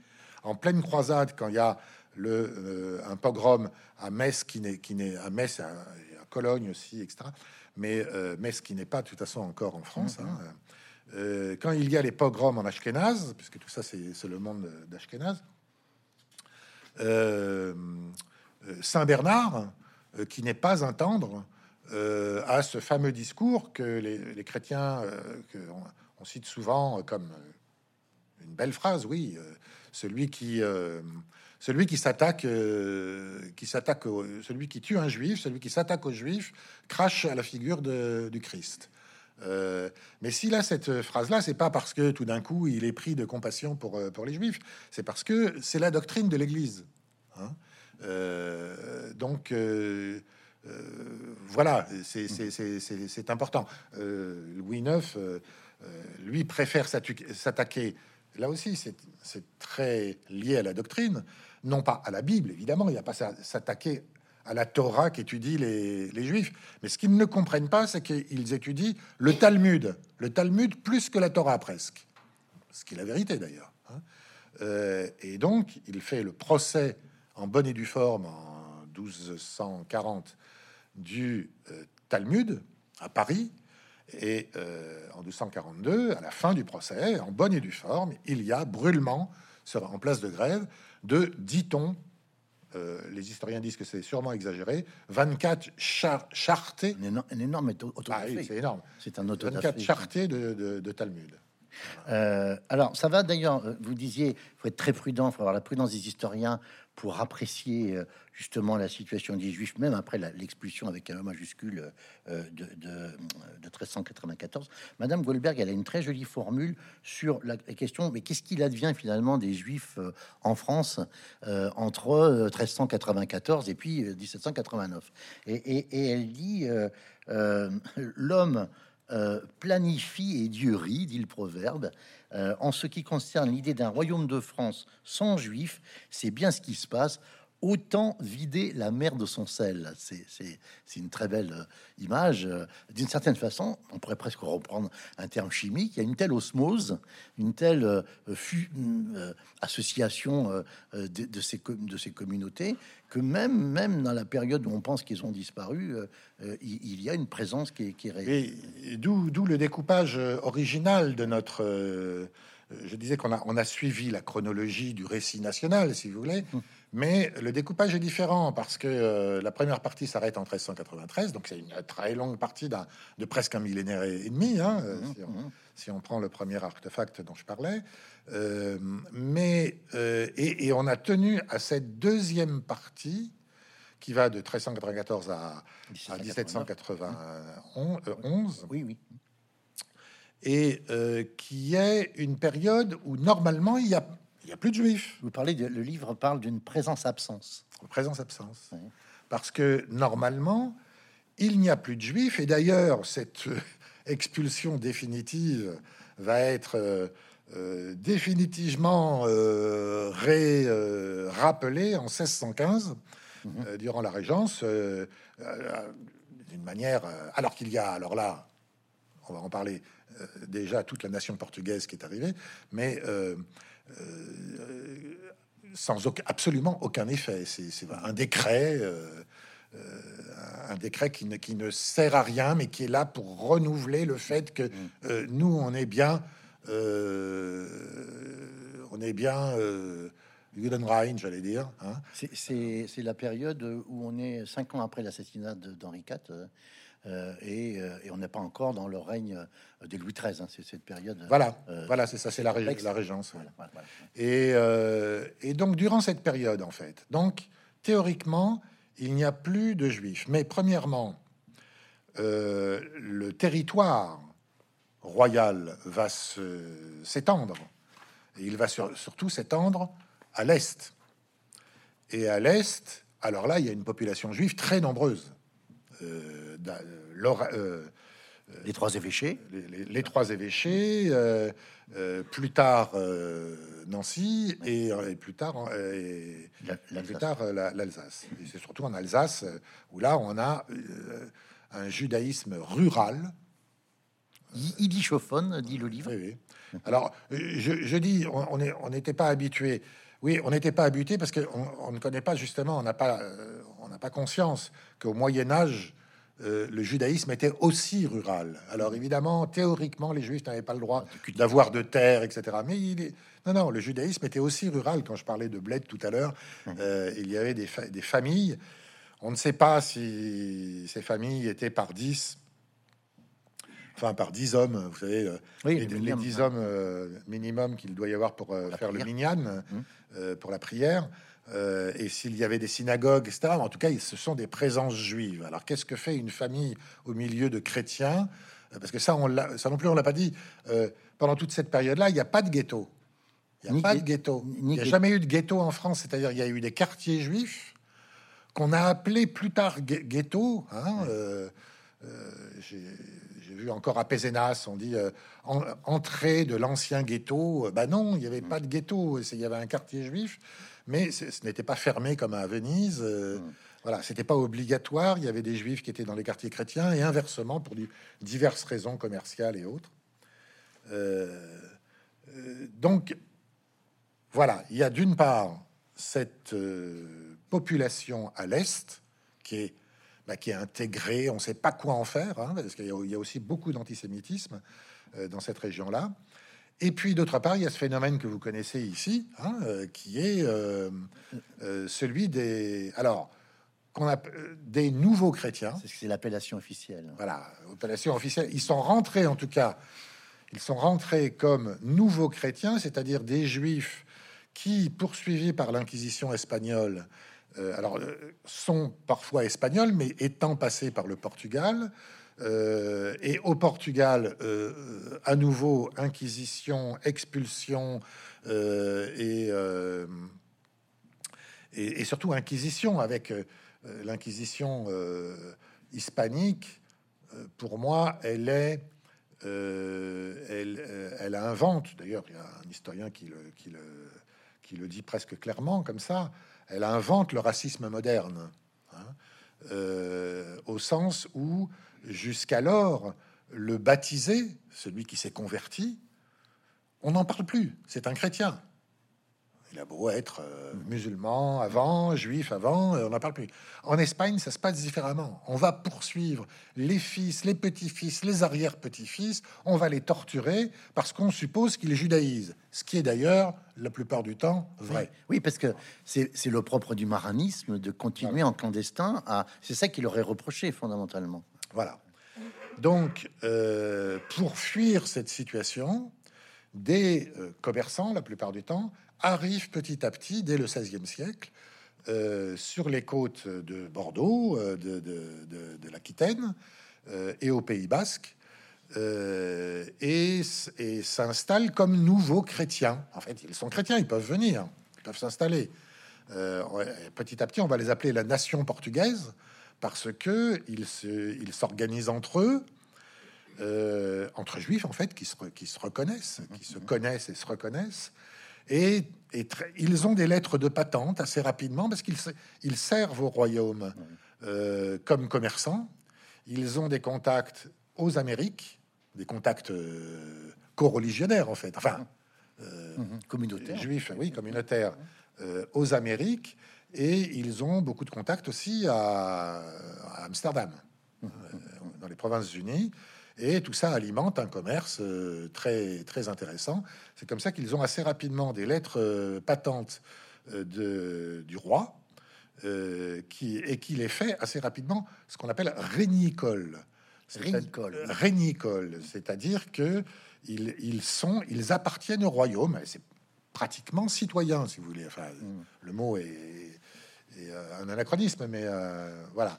en pleine croisade quand il y a le, euh, un pogrom à Metz qui n'est qui n'est à Metz à, Cologne aussi, etc. Mais euh, Metz qui n'est pas de toute façon encore en France. Hein. Mm-hmm. quand il y a les pogroms en Ashkenaz, puisque tout ça c'est le monde d'Ashkenaz, euh, Saint Bernard, euh, qui n'est pas un tendre, euh, à ce fameux discours que les, chrétiens, que on, cite souvent comme une belle phrase, oui, celui qui celui qui s'attaque, qui s'attaque, celui qui tue un juif, celui qui s'attaque aux juifs, crache à la figure du Christ. mais s'il a cette phrase-là, c'est pas parce que tout d'un coup il est pris de compassion pour, pour les juifs, c'est parce que c'est la doctrine de l'Église. Hein. Euh, donc euh, euh, voilà, c'est important. Louis IX, lui, préfère s'attaquer. Là aussi, c'est très lié à la doctrine, non pas à la Bible, évidemment. Il n'y a pas s'attaquer à la Torah qu'étudient les, les, Juifs. Mais ce qu'ils ne comprennent pas, c'est qu'ils étudient le Talmud. Le Talmud plus que la Torah, presque. Ce qui est la vérité, d'ailleurs. Hein. et donc, il fait le procès en bonne et due forme en 1240 du euh, Talmud à Paris. Et euh, en 1242, à la fin du procès, en bonne et due forme, il y a brûlement en place de grève de, dit-on, euh, les historiens disent que c'est sûrement exagéré, 24 chartés. Un énorme, ah c'est énorme. C'est un 24 chartés de, de Talmud. Euh, alors, ça va d'ailleurs, vous disiez, il faut être très prudent, il faut avoir la prudence des historiens pour apprécier euh, justement la situation des Juifs, même après l'expulsion avec un majuscule de, de, 1394. Madame Goldberg, elle a une très jolie formule sur la question, mais qu'est-ce qu'il advient finalement des Juifs en France entre 1394 et puis 1789 et, et, elle dit, l'homme euh, planifie et Dieu rit, dit le proverbe. Euh, en ce qui concerne l'idée d'un royaume de France sans juifs, c'est bien ce qui se passe autant vider la mer de son sel. C'est une très belle euh, image. Euh, d'une certaine façon, on pourrait presque reprendre un terme chimique. Il y a une telle osmose, une telle euh, association de, ces, de ces communautés que même, même dans la période où on pense qu'ils ont disparu, il, y a une présence qui est, qui est D'où le découpage original de notre je disais qu'on a, on a suivi la chronologie du récit national, si vous voulez, hum. Mais le découpage est différent parce que euh, la première partie s'arrête en 1393, donc c'est une très longue partie de presque un millénaire et, demi, hein, euh, hum, hum, si, on, prend le premier artefact dont je parlais. Euh, mais et, on a tenu à cette deuxième partie qui va de 1394 à, à 1791. Oui, oui et euh, qui est une période où normalement il y a, il y a plus de juifs. Vous parlez de, le livre parle d'une présence-absence. Présence-absence. Parce que normalement, il n'y a plus de juifs. Et d'ailleurs, cette euh, expulsion définitive va être euh, définitivement ré, rappelée en 1615, mhm. durant la Régence, d'une manière... alors qu'il y a, alors là, on va en parler, euh, déjà toute la nation portugaise qui est arrivée, mais euh, euh, sans aucun, absolument aucun effet. C'est un décret, un décret qui ne, qui ne sert à rien, mais qui est là pour renouveler le fait que mm. nous, on est bien, on est bien Judenrein, j'allais dire. hein. C'est- la période où on est cinq ans après l'assassinat d'Henri IV euh, euh, et, et on n'est pas encore dans le règne euh, de Louis XIII. hein. C'est cette période. Voilà, Euh, voilà, c'est ça, c'est la, la régence. ouais. Voilà, voilà, voilà. Et, euh, et donc, durant cette période, en fait, donc, théoriquement, il n'y a plus de juifs. Mais premièrement, le territoire royal va s'étendre. Et il va sur- surtout s'étendre à l'est. Et à l'est, alors là, il y a une population juive très nombreuse. Euh, l'Ora- euh, Les trois évêchés. les, les- les trois évêchés, euh, euh, plus tard euh, Nancy et, et plus tard euh, et- plus tard euh, la- l'Alsace. Et c'est surtout en Alsace euh, où là on a euh, un judaïsme rural. Yiddishophone, dit le livre. Oui, oui. Alors je, je dis on on est- on n'était pas habitué. Oui, on n'était pas habitué parce qu'on on ne connaît pas justement, on n'a pas, euh, on n'a pas conscience qu'au Moyen Âge, euh, le judaïsme était aussi rural. Alors évidemment, théoriquement, les Juifs n'avaient pas le droit d'avoir de terre, etc. Mais il est... non, non, le judaïsme était aussi rural. Quand je parlais de bled tout à l'heure, euh, il y avait des, fa- des familles. On ne sait pas si ces familles étaient par 10, enfin par 10 hommes, vous savez, euh, Oui, les, le les minimum, 10 ouais. hommes euh, minimum qu'il doit y avoir pour faire le minyan, euh, pour la prière. Euh, et s'il y avait des synagogues, etc. En tout cas, ce sont des présences juives. Alors, qu'est-ce que fait une famille au milieu de chrétiens? Euh, Parce que ça, on l'a- ça non plus, on l'a pas dit. Euh, pendant toute cette période-là, il n'y a pas de ghetto. Il n'y a Ni pas de ghetto. Il n'y a jamais eu de ghetto en France. C'est-à-dire, il y a eu des quartiers juifs qu'on a appelés plus tard ghetto. hein, euh, J'ai j'ai vu encore à Pézenas, on dit euh, en- entrée de l'ancien ghetto. Bah non, il n'y avait pas de ghetto. Il y avait un quartier juif, mais ce n'était pas fermé comme à Venise. euh, Voilà, c'était pas obligatoire. Il y avait des juifs qui étaient dans les quartiers chrétiens et inversement pour du- diverses raisons commerciales et autres. Euh, euh, donc, voilà, il y a d'une part cette population à l'est qui est, bah, qui est intégrée, on ne sait pas quoi en faire, hein, parce qu'il y, a- il y a aussi beaucoup d'antisémitisme dans cette région-là. Et puis d'autre part, il y a ce phénomène que vous connaissez ici, hein, euh, qui est euh, euh, celui des, alors, qu'on a des nouveaux chrétiens. C'est l'appellation officielle. Voilà, opération officielle. Ils sont rentrés, en tout cas, ils sont rentrés comme nouveaux chrétiens, c'est-à-dire des juifs qui, poursuivis par l'Inquisition espagnole, alors sont parfois espagnols, mais étant passés par le Portugal. Euh, et au Portugal, euh, à nouveau, inquisition, expulsion euh, et, et, surtout inquisition avec l'inquisition hispanique. pour moi, elle est, elle, elle invente. D'ailleurs, il y a un historien qui le, qui le, qui le dit presque clairement comme ça. Elle invente le racisme moderne, hein, au sens où jusqu'alors le baptisé, celui qui s'est converti, on n'en parle plus. C'est un chrétien. Il a beau être euh, musulman avant, juif avant, euh, on n'en parle plus. En Espagne, ça se passe différemment. On va poursuivre les fils, les petits-fils, les arrière-petits-fils, on va les torturer parce qu'on suppose qu'ils judaïsent. Ce qui est d'ailleurs, la plupart du temps, vrai. Oui, parce que c'est c'est le propre du maranisme de continuer en clandestin. À... C'est ça qu'il aurait reproché fondamentalement. Voilà. Donc, euh, pour fuir cette situation, des euh, commerçants, la plupart du temps, arrivent petit à petit, dès le XVIe siècle, euh, sur les côtes de Bordeaux, de, de- de- l'Aquitaine et au Pays Basque, et, et s'installent comme nouveaux chrétiens. En fait, ils sont chrétiens, ils peuvent venir, ils peuvent s'installer. Petit à petit, on va les appeler la nation portugaise parce que ils se- ils s'organisent entre eux, euh, entre juifs en fait, qui se, re- qui se reconnaissent, qui se connaissent et se reconnaissent. Et, ils ont des lettres de patente assez rapidement parce qu'ils se- ils servent au royaume euh, comme commerçants. Ils ont des contacts aux Amériques, des contacts euh, co-religionnaires en fait, enfin Communautaire. juifs, oui, communautaires euh, aux Amériques, et ils ont beaucoup de contacts aussi à, à Amsterdam, euh, dans les Provinces-Unies, et tout ça alimente un commerce euh, très très intéressant. C'est comme ça qu'ils ont assez rapidement des lettres euh, patentes de, du roi, qui, et qu'il est fait assez rapidement ce qu'on appelle rénicole. Rénicole. Rénicole, c'est-à-dire que ils, ils, sont, ils appartiennent au royaume. C'est pratiquement citoyen, si vous voulez. Enfin, mm. le mot est, un anachronisme, mais voilà.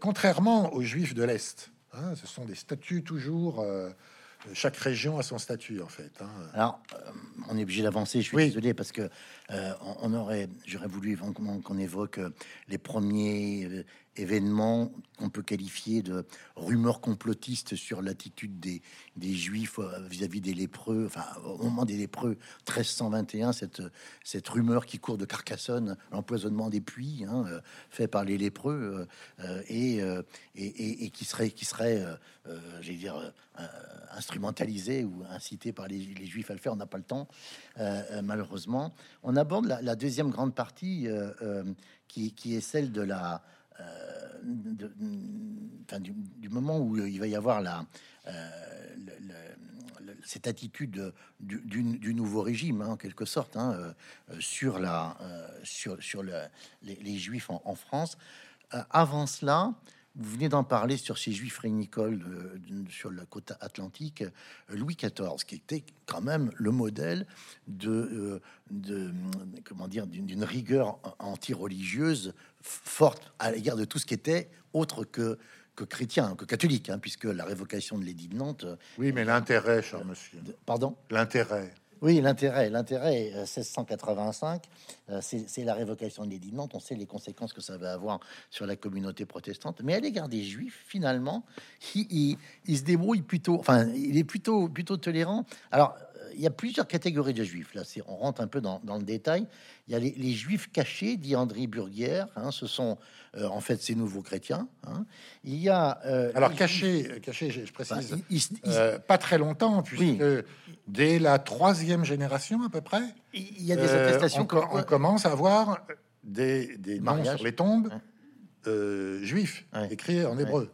contrairement aux Juifs de l'Est, hein, ce sont des statuts toujours chaque région a son statut en fait. Hein. Alors, euh, on est obligé d'avancer. Je suis désolé parce que euh, on, aurait, j'aurais voulu qu'on évoque euh, les premiers événement qu'on peut qualifier de rumeur complotiste sur l'attitude des, des juifs euh, vis-à-vis des lépreux, enfin au moment des lépreux 1321, cette, cette rumeur qui court de Carcassonne, l'empoisonnement des puits hein, euh, fait par les lépreux euh, et, et, et, qui serait, qui serait j'allais dire, instrumentalisé ou incité par les, juifs à le faire, on n'a pas le temps, malheureusement. On aborde la, la deuxième grande partie qui, qui est celle de la de, du, moment où il va y avoir euh, cette attitude du, nouveau régime, hein, en quelque sorte, hein, euh, sur, les, juifs en France. avant cela, vous venez d'en parler sur ces juifs rénicoles euh, sur la côte atlantique, euh, Louis XIV, qui était quand même le modèle euh, d'une rigueur anti-religieuse forte à l'égard de tout ce qui était autre que que chrétien, que catholique, hein, puisque la révocation de l'édit de Nantes. Oui, mais l'intérêt, cher monsieur. Pardon? L'intérêt. Oui, l'intérêt, l'intérêt, 1685, euh, euh, c'est la révocation de l'édit de Nantes. On sait les conséquences que ça va avoir sur la communauté protestante. Mais à l'égard des Juifs, finalement, il, se débrouille plutôt. Enfin, il est plutôt plutôt tolérant. Alors, il y a plusieurs catégories de juifs. Là, on rentre un peu dans, le détail. Il y a les, juifs cachés, dit André Burguière. Hein, ce sont euh, en fait ces nouveaux chrétiens. Hein. Il y a euh, alors cachés, cachés, je, précise, euh, pas très longtemps, puisque dès la troisième génération à peu près, il y a des attestations. On, commence à avoir des, des noms sur les tombes juifs écrits en hébreu.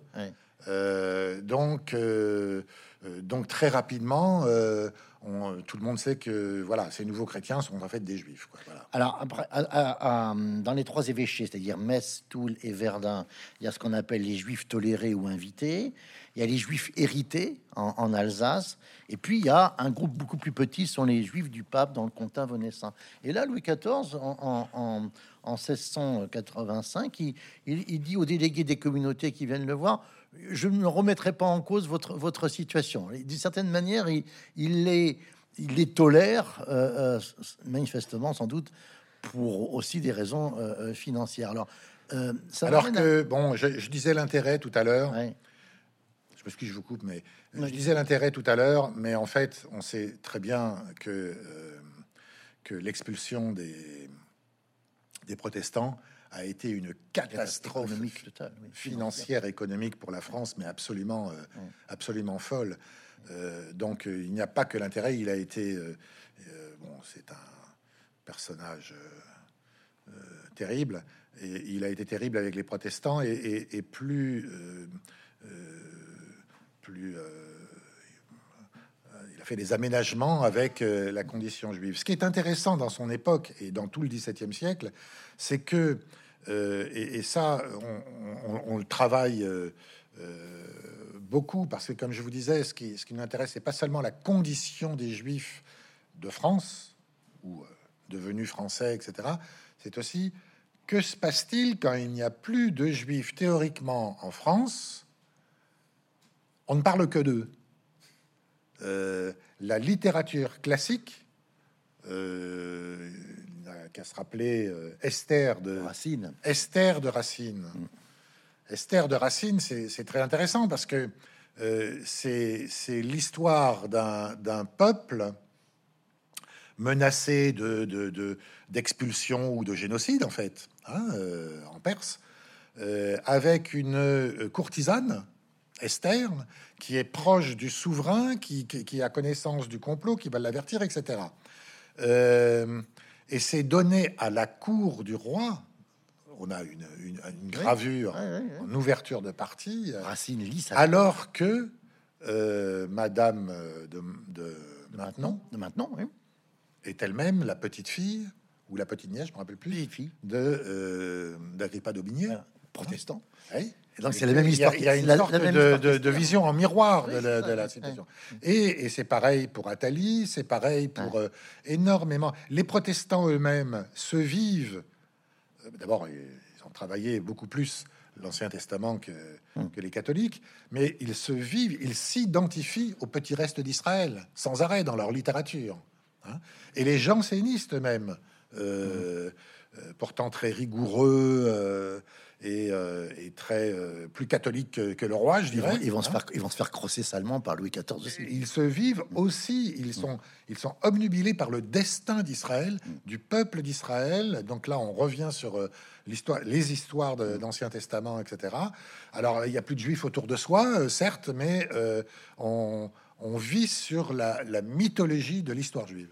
donc, donc très rapidement tout le monde sait que voilà, ces nouveaux chrétiens sont en fait des juifs. Alors, après, dans les trois évêchés, c'est-à-dire Metz, Toul et Verdun, il y a ce qu'on appelle les juifs tolérés ou invités. Il y a les juifs hérités en, Alsace. Et puis, il y a un groupe beaucoup plus petit, sont les juifs du pape dans le comtat venessin. Et là, Louis XIV, en, 1685, il, il dit aux délégués des communautés qui viennent le voir je ne remettrai pas en cause votre, votre situation. D'une certaine manière, il, il, les, il les tolère, euh, euh, manifestement, sans doute, pour aussi des raisons euh, financières. Alors, ça Alors que, bon, je, disais l'intérêt tout à l'heure. Je me que je vous coupe, mais je disais l'intérêt tout à l'heure, mais en fait, on sait très bien que, que l'expulsion des, des protestants a été une catastrophe financière, économique pour la France, mais absolument, euh, absolument folle. Euh, donc euh, il n'y a pas que l'intérêt, il a été, bon, c'est un personnage terrible, et il a été terrible avec les protestants, et, et plus, plus il a fait des aménagements avec la condition juive. Ce qui est intéressant dans son époque et dans tout le XVIIe siècle, c'est que euh, et, ça, on, le travaille euh, euh, beaucoup parce que, comme je vous disais, ce qui, ce qui nous intéresse, c'est pas seulement la condition des Juifs de France ou devenus français, etc. C'est aussi que se passe-t-il quand il n'y a plus de Juifs théoriquement en France On ne parle que d'eux. la littérature classique, qu'à se rappeler euh, Esther de Racine. Esther de Racine. Mm. Esther de Racine, c'est très intéressant parce que euh, c'est l'histoire d'un peuple menacé de d'expulsion ou de génocide en fait, hein, euh, en Perse, avec une courtisane, Esther, qui est proche du souverain, qui, qui, a connaissance du complot, qui va l'avertir, etc. Euh, et c'est donné à la cour du roi. On a une, gravure, une ouverture de partie. Racine Alors que euh, Madame de, maintenant, de maintenant est elle-même la petite fille ou la petite nièce, je me rappelle plus, de euh, d'Agrippa d'Aubigné. Voilà. Protestant. Oui. Et donc, c'est la même histoire. Il y a, La- une la sorte même de, vision en miroir Oui, de, la, de situation. Et, et c'est pareil pour Athalie, c'est pareil pour euh, énormément. Les protestants eux-mêmes se vivent. euh, D'abord, ils ont travaillé beaucoup plus l'Ancien Testament que, Hum. que les catholiques, mais ils se vivent, ils s'identifient au petit reste d'Israël sans arrêt dans leur littérature. hein. Et les jansénistes eux-mêmes, euh, euh, pourtant très rigoureux et, euh, et très euh, plus catholiques que, que le roi, je Ils vont, dirais. ils vont se hein. faire, ils vont se faire crosser salement par Louis XIV aussi. Ils se vivent aussi, ils sont, ils sont obnubilés par le destin d'Israël, du peuple d'Israël. Donc là, on revient sur euh, l'histoire, les histoires de l'Ancien Testament, etc. Alors, il n'y a plus de juifs autour de soi, certes, mais euh, on, on vit sur la, la mythologie de l'histoire juive.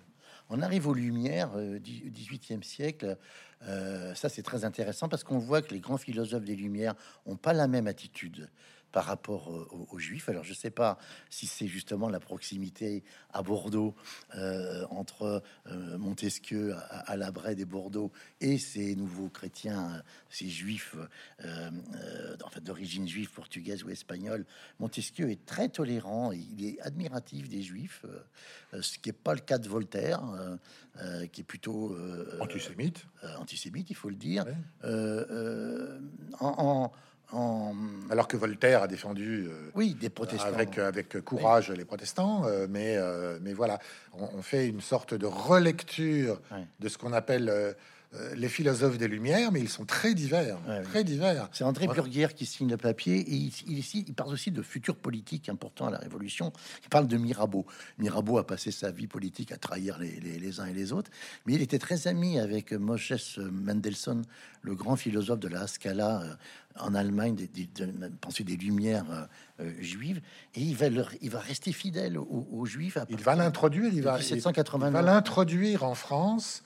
On arrive aux Lumières, euh, du XVIIIe siècle. Euh, ça, c'est très intéressant parce qu'on voit que les grands philosophes des Lumières ont pas la même attitude par rapport euh, aux, aux Juifs. Alors, je sais pas si c'est justement la proximité à Bordeaux euh, entre euh, Montesquieu à, à la Brède et Bordeaux et ces nouveaux chrétiens, ces Juifs, euh, en fait d'origine juive, portugaise ou espagnole. Montesquieu est très tolérant, et il est admiratif des Juifs, ce qui n'est pas le cas de Voltaire, qui est plutôt Antisémite. antisémite, il faut le dire. Ouais. En, en- en- Alors que Voltaire a défendu euh, oui, des protestants. avec, avec courage les protestants, euh, mais, euh, mais voilà, on, on fait une sorte de relecture de ce qu'on appelle euh, les philosophes des Lumières, mais ils sont très divers, Ouais, très divers. C'est André. Burguière qui signe le papier et il, il, parle aussi de futurs politiques importants à la Révolution. Il parle de Mirabeau. Mirabeau a passé sa vie politique à trahir les, les- les uns et les autres, mais il était très ami avec Moses Mendelssohn, le grand philosophe de la Scala euh, en Allemagne, des, des- de la pensée des Lumières euh, juives, et il va, leur- il va rester fidèle aux, aux Juifs. à Il va l'introduire, il de va, il- 1789. il va l'introduire en France.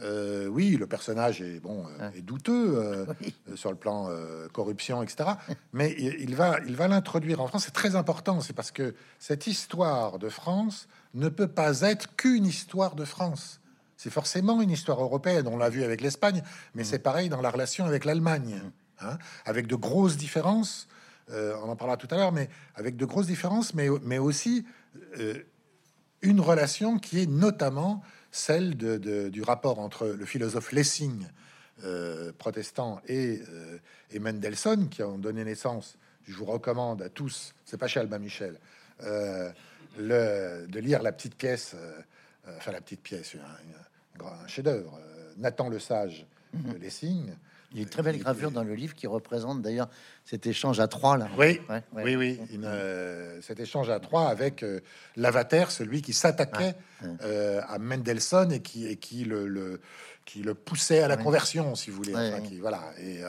Euh, oui, le personnage est bon, euh, est douteux euh, [laughs] Oui. euh, sur le plan corruption, etc. [laughs] Mais il, va, il va l'introduire en France. C'est très important, c'est parce que cette histoire de France ne peut pas être qu'une histoire de France. C'est forcément une histoire européenne. On l'a vu avec l'Espagne, mais c'est pareil dans la relation avec l'Allemagne, hein, avec de grosses différences. on en parlera tout à l'heure, mais avec de grosses différences, mais, mais aussi une relation qui est notamment celle de- de- du rapport entre le philosophe Lessing, euh, protestant, et, euh, et Mendelssohn, qui ont donné naissance. Je vous recommande à tous, c'est pas chez Albin Michel, euh, le, de lire la petite pièce, enfin la petite pièce, un, un grand- un chef-d'œuvre, Nathan le Sage de Lessing. Il y a une très belle gravure dans le livre qui représente d'ailleurs cet échange à trois là. Oui, Ouais, ouais. oui, oui. Une, euh, cet échange à trois avec euh, Lavater, celui qui s'attaquait ouais. euh, à Mendelssohn et qui, et qui le, le- qui le poussait à la conversion, si vous voulez. Enfin, qui, voilà. Et,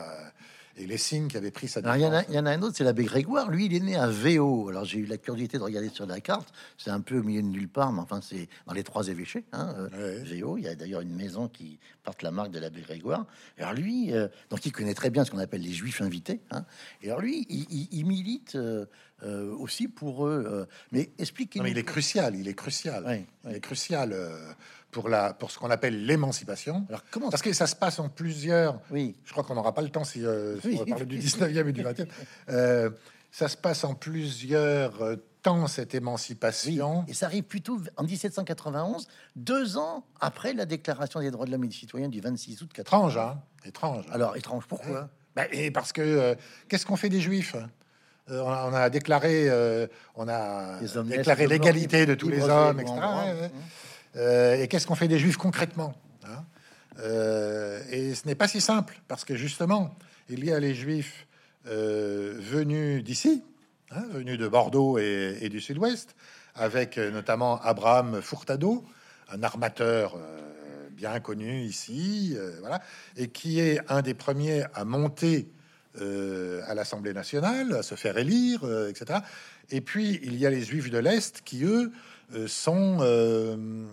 et Lessing qui avait pris sa il y, en a, défense. il y en a un autre, c'est l'abbé Grégoire. Lui, il est né à VO. Alors, j'ai eu la curiosité de regarder sur la carte. C'est un peu au milieu de nulle part, mais enfin, c'est dans les trois évêchés. Hein, euh. Il y a d'ailleurs une maison qui porte la marque de l'abbé Grégoire. Alors, lui, euh, donc, il connaît très bien ce qu'on appelle les juifs invités. Hein. Et alors, lui, il, il- il milite euh, aussi pour eux. mais expliquez-nous. Il est crucial, il est crucial. Il est crucial pour, la, pour ce qu'on appelle l'émancipation. Alors, comment Parce que ça se passe en plusieurs Oui. Je crois qu'on n'aura pas le temps si, euh, si Oui. on va parler du 19e et du 20e. Euh, ça se passe en plusieurs euh, temps, cette Oui, émancipation. et ça arrive plutôt en 1791, deux ans après la déclaration des droits de l'homme et du citoyen du 26 août 80. Étrange, hein Étrange. Alors, étrange, pourquoi Bah, et parce que euh, qu'est-ce qu'on fait des juifs Euh, on, a, déclaré, euh, on a déclaré l'égalité de tous les hommes, et etc. Euh, et qu'est-ce qu'on fait des juifs concrètement hein? Euh, Et ce n'est pas si simple parce que justement, il y a les juifs euh, venus d'ici, hein, venus de Bordeaux et, du Sud-Ouest, avec notamment Abraham Furtado, un armateur bien connu ici, voilà, et qui est un des premiers à monter à l'Assemblée nationale, à se faire élire, etc. Et puis il y a les Juifs de l'Est qui eux sont euh,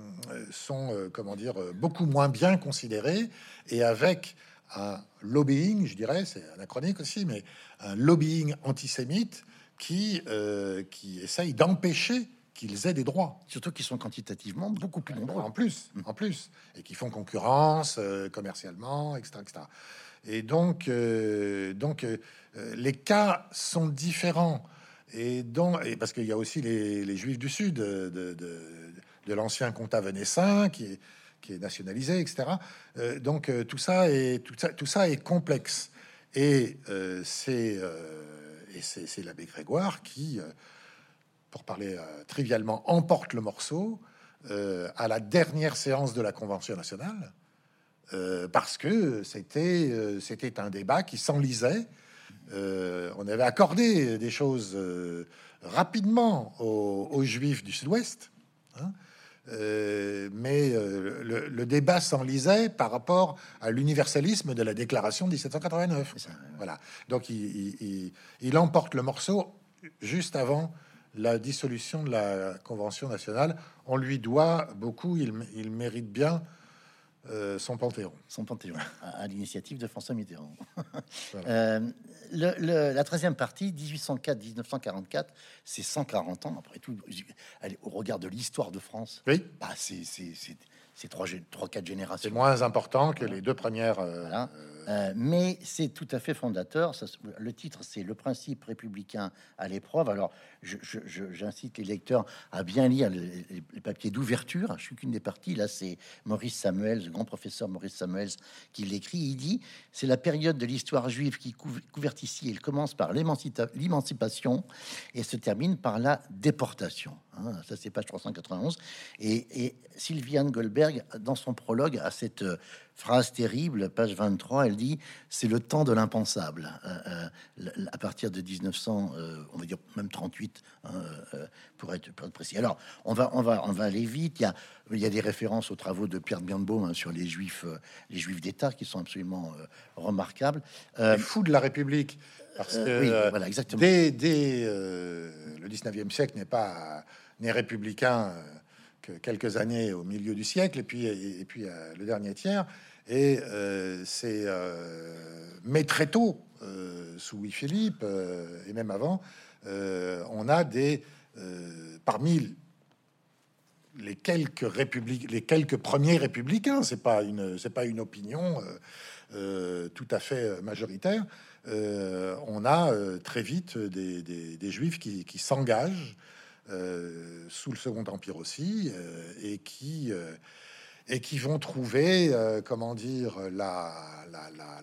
sont euh, comment dire euh, beaucoup moins bien considérés et avec un lobbying, je dirais, c'est anachronique aussi, mais un lobbying antisémite qui euh, qui essaye d'empêcher qu'ils aient des droits. Surtout qu'ils sont quantitativement beaucoup plus nombreux. En plus, en plus, et qui font concurrence euh, commercialement, etc., etc. Et donc, euh, donc euh, euh, les cas sont différents. Et parce qu'il y a aussi les, Juifs du Sud de, de, l'ancien comtat venessin qui est, qui est nationalisé, etc. Euh, donc euh, tout ça est complexe. Et euh, c'est euh, l'abbé Grégoire qui, euh, pour parler euh, trivialement, emporte le morceau euh, à la dernière séance de la Convention nationale, euh, parce que euh, c'était un débat qui s'enlisait. Euh, on avait accordé des choses euh, rapidement aux, aux Juifs du Sud-Ouest, hein. Euh, mais euh, le, le débat s'enlisait par rapport à l'universalisme de la Déclaration de 1789. C'est ça, ouais. Voilà. Donc il, il- il- il emporte le morceau juste avant la dissolution de la Convention nationale. On lui doit beaucoup. Il mérite bien euh, son panthéon. son panthéon, à, à l'initiative de François Mitterrand. [laughs] Voilà. Euh, le- le- la troisième partie, 1804-1944, c'est 140 ans, après tout, allez, au regard de l'histoire de France, Oui, bah, c'est c'est- c'est- c'est trois, trois, quatre c'est générations. moins important que les deux premières. euh, Voilà. Euh, mais c'est tout à fait fondateur. Ça le titre, c'est Le principe républicain à l'épreuve. Alors, j'incite les lecteurs à bien lire le- les, les papiers d'ouverture. Je suis qu'une des parties. Là, c'est Maurice Samuels, le grand professeur Maurice Samuels, qui l'écrit. Il dit C'est la période de l'histoire juive qui couv- couverte ici. Il commence par l'émancipa- l'émancipation et se termine par la déportation. Hein, ça, c'est page 391. Et, et Sylviane Goldberg, dans son prologue, a cette euh, phrase terrible, page 23, elle dit c'est le temps de l'impensable. Euh, euh, à partir de 1900, euh, on va dire même 38, hein, pour, être, pour être précis. Alors, on va, on va, on va aller vite. Il y a, il y a des références aux travaux de Pierre Birnbaum hein, sur les juifs, les juifs d'État qui sont absolument remarquables. Les fous de la République. Parce que oui, voilà, exactement. dès, dès, le 19e siècle n'est pas n'est républicain euh, que quelques années au milieu du siècle, et puis, et, puis euh, le dernier tiers. Et euh, c'est mais très tôt, sous Louis-Philippe, euh, et même avant, on a des parmi les quelques républiques, les quelques premiers républicains, c'est pas une, c'est pas une opinion tout à fait majoritaire. On a très vite des, des- des juifs qui, qui s'engagent euh, sous le Second Empire aussi euh, et qui euh, et qui vont trouver, comment dire, la la, la,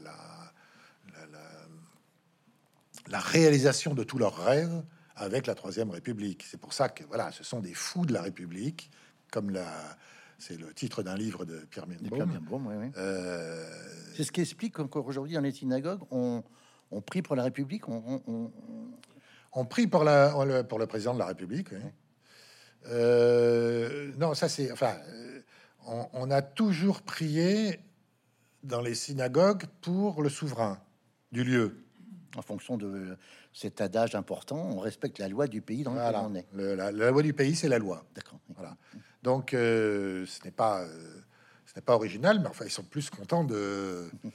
la, réalisation de tous leurs rêves avec la Troisième République. C'est pour ça que voilà, ce sont des fous de la République, comme la, c'est le titre d'un livre de Pierre Birnbaum, oui, oui. Euh, C'est ce qui explique qu'encore aujourd'hui, dans les synagogues, on, on prie pour la République. On, on- on- prie pour, la, le- pour le président de la République. oui. Euh, non, ça c'est. Enfin, euh, on, on a toujours prié dans les synagogues pour le souverain du lieu. en fonction de cet adage important, on respecte la loi du pays dans lequel Voilà. on est. Le- la, la loi du pays, c'est la loi. D'accord. Voilà. Donc, euh, ce n'est pas, euh, ce n'est pas original, mais enfin, ils sont plus contents de, [laughs]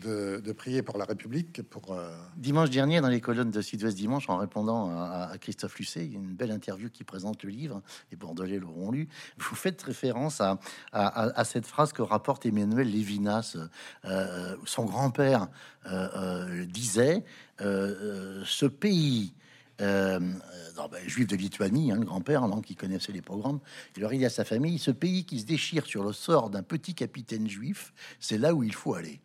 de, prier pour la République que pour. euh, Dimanche dernier, dans les colonnes de Sud-Ouest Dimanche, en répondant à, Christophe Lucet, une belle interview qui présente le livre, les Bordelais l'auront lu. Vous faites référence à, cette phrase que rapporte Emmanuel Lévinas. Euh, son grand-père euh, euh, disait euh, euh, Ce pays. Euh, ben, juif de Lituanie, hein, le grand-père, qui connaissait les programmes. Il leur dit à sa famille Ce pays qui se déchire sur le sort d'un petit capitaine juif, c'est là où il faut aller.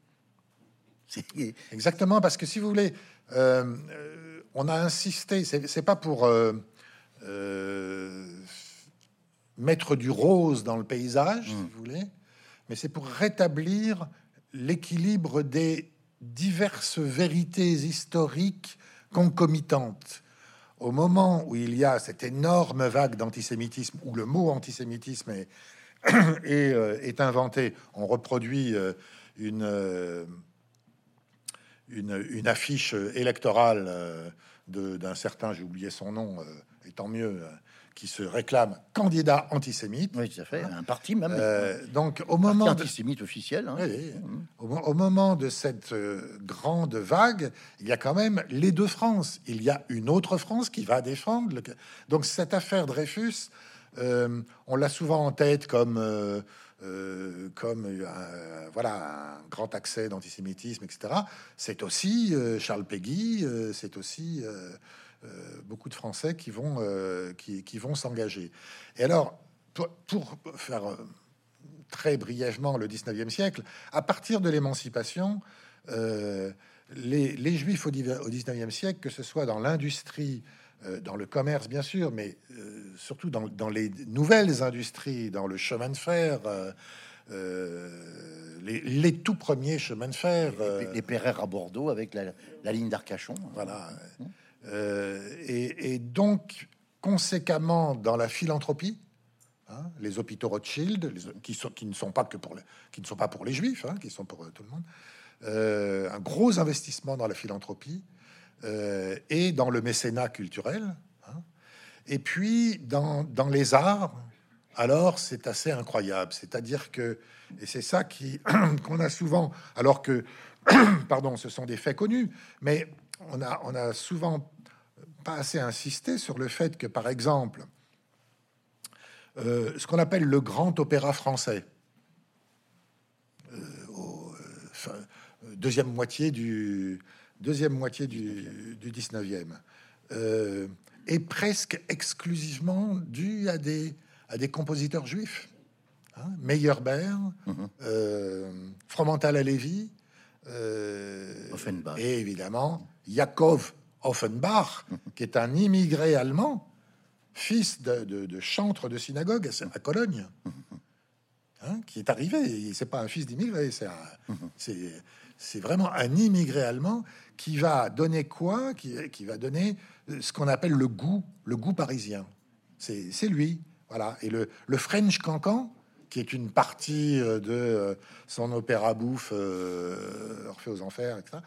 Exactement, parce que si vous voulez, euh, on a insisté, c'est pas pour euh, euh, mettre du rose dans le paysage, si vous voulez, mais c'est pour rétablir l'équilibre des diverses vérités historiques concomitantes. Au moment où il y a cette énorme vague d'antisémitisme, où le mot antisémitisme est, [coughs] est, est inventé, on reproduit une, une, une affiche électorale euh, d'un certain, j'ai oublié son nom, euh, et tant mieux, qui se réclame candidat antisémite. Oui, tout à fait. Un parti même. Euh, donc, au moment antisémite officiel. Hein. au, moment de cette euh, grande vague, il y a quand même les deux France. Il y a une autre France qui va défendre. Le... Donc, cette affaire Dreyfus, euh, on l'a souvent en tête comme. Comme voilà un grand accès d'antisémitisme, etc. C'est aussi Charles Péguy, c'est aussi euh, beaucoup de Français qui vont, euh, qui, vont s'engager. Et alors, pour, faire euh, très brièvement le 19e siècle, à partir de l'émancipation, les, Juifs au, 19e siècle, que ce soit dans l'industrie, dans le commerce bien sûr, mais surtout dans, les nouvelles industries, dans le chemin de fer, les, tout premiers chemins de fer. Les, les à Bordeaux avec la, ligne d'Arcachon. Voilà. Mmh. Euh, et, donc, conséquemment, dans la philanthropie, hein, les hôpitaux Rothschild, qui, sont, qui, ne sont pas que pour les, qui ne sont pas pour les juifs, hein, qui sont pour euh, tout le monde, euh, un gros investissement dans la philanthropie et dans le mécénat culturel. Hein. et puis, dans, dans les arts, alors c'est assez incroyable. C'est-à-dire que, et c'est ça qui [clears throat] qu'on a souvent, alors que, [clears throat] pardon, ce sont des faits connus, mais on a, on a souvent pas assez insisté sur le fait que, par exemple, euh, ce qu'on appelle le grand opéra français, euh, euh, deuxième moitié du deuxième moitié du, 19e, est presque exclusivement dû à des, à des compositeurs juifs. Hein, Meyerbeer, mm Fromental à Lévy, et évidemment Yakov Offenbach, qui est un immigré allemand, fils de, chantre de synagogue à, Cologne, hein, qui est arrivé. C'est pas un fils d'immigré, c'est vraiment un immigré allemand qui va donner quoi qui, va donner ce qu'on appelle le goût, le goût parisien. C'est lui, voilà. Et le, French Cancan, qui est une partie euh, de euh, son opéra bouffe, euh, Orphée aux Enfers, etc.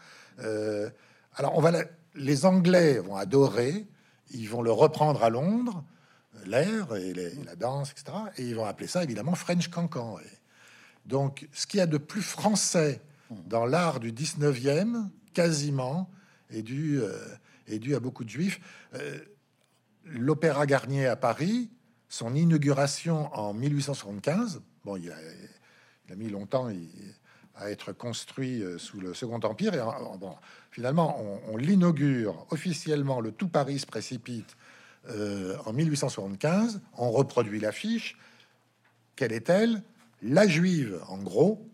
Alors, on va les Anglais vont adorer, ils vont le reprendre à Londres, l'air et, la danse, etc. Et ils vont appeler ça évidemment French Cancan. Donc, ce qu'il y a de plus français dans l'art du 19e, quasiment, est dû, euh, est dû à beaucoup de juifs. Euh, L'Opéra Garnier à Paris, son inauguration en 1875, bon, il a, mis longtemps, à être construit euh, sous le Second Empire. Et finalement, on, l'inaugure officiellement. Le tout Paris se précipite euh, en 1875. On reproduit l'affiche. Quelle est-elle? La Juive, en gros,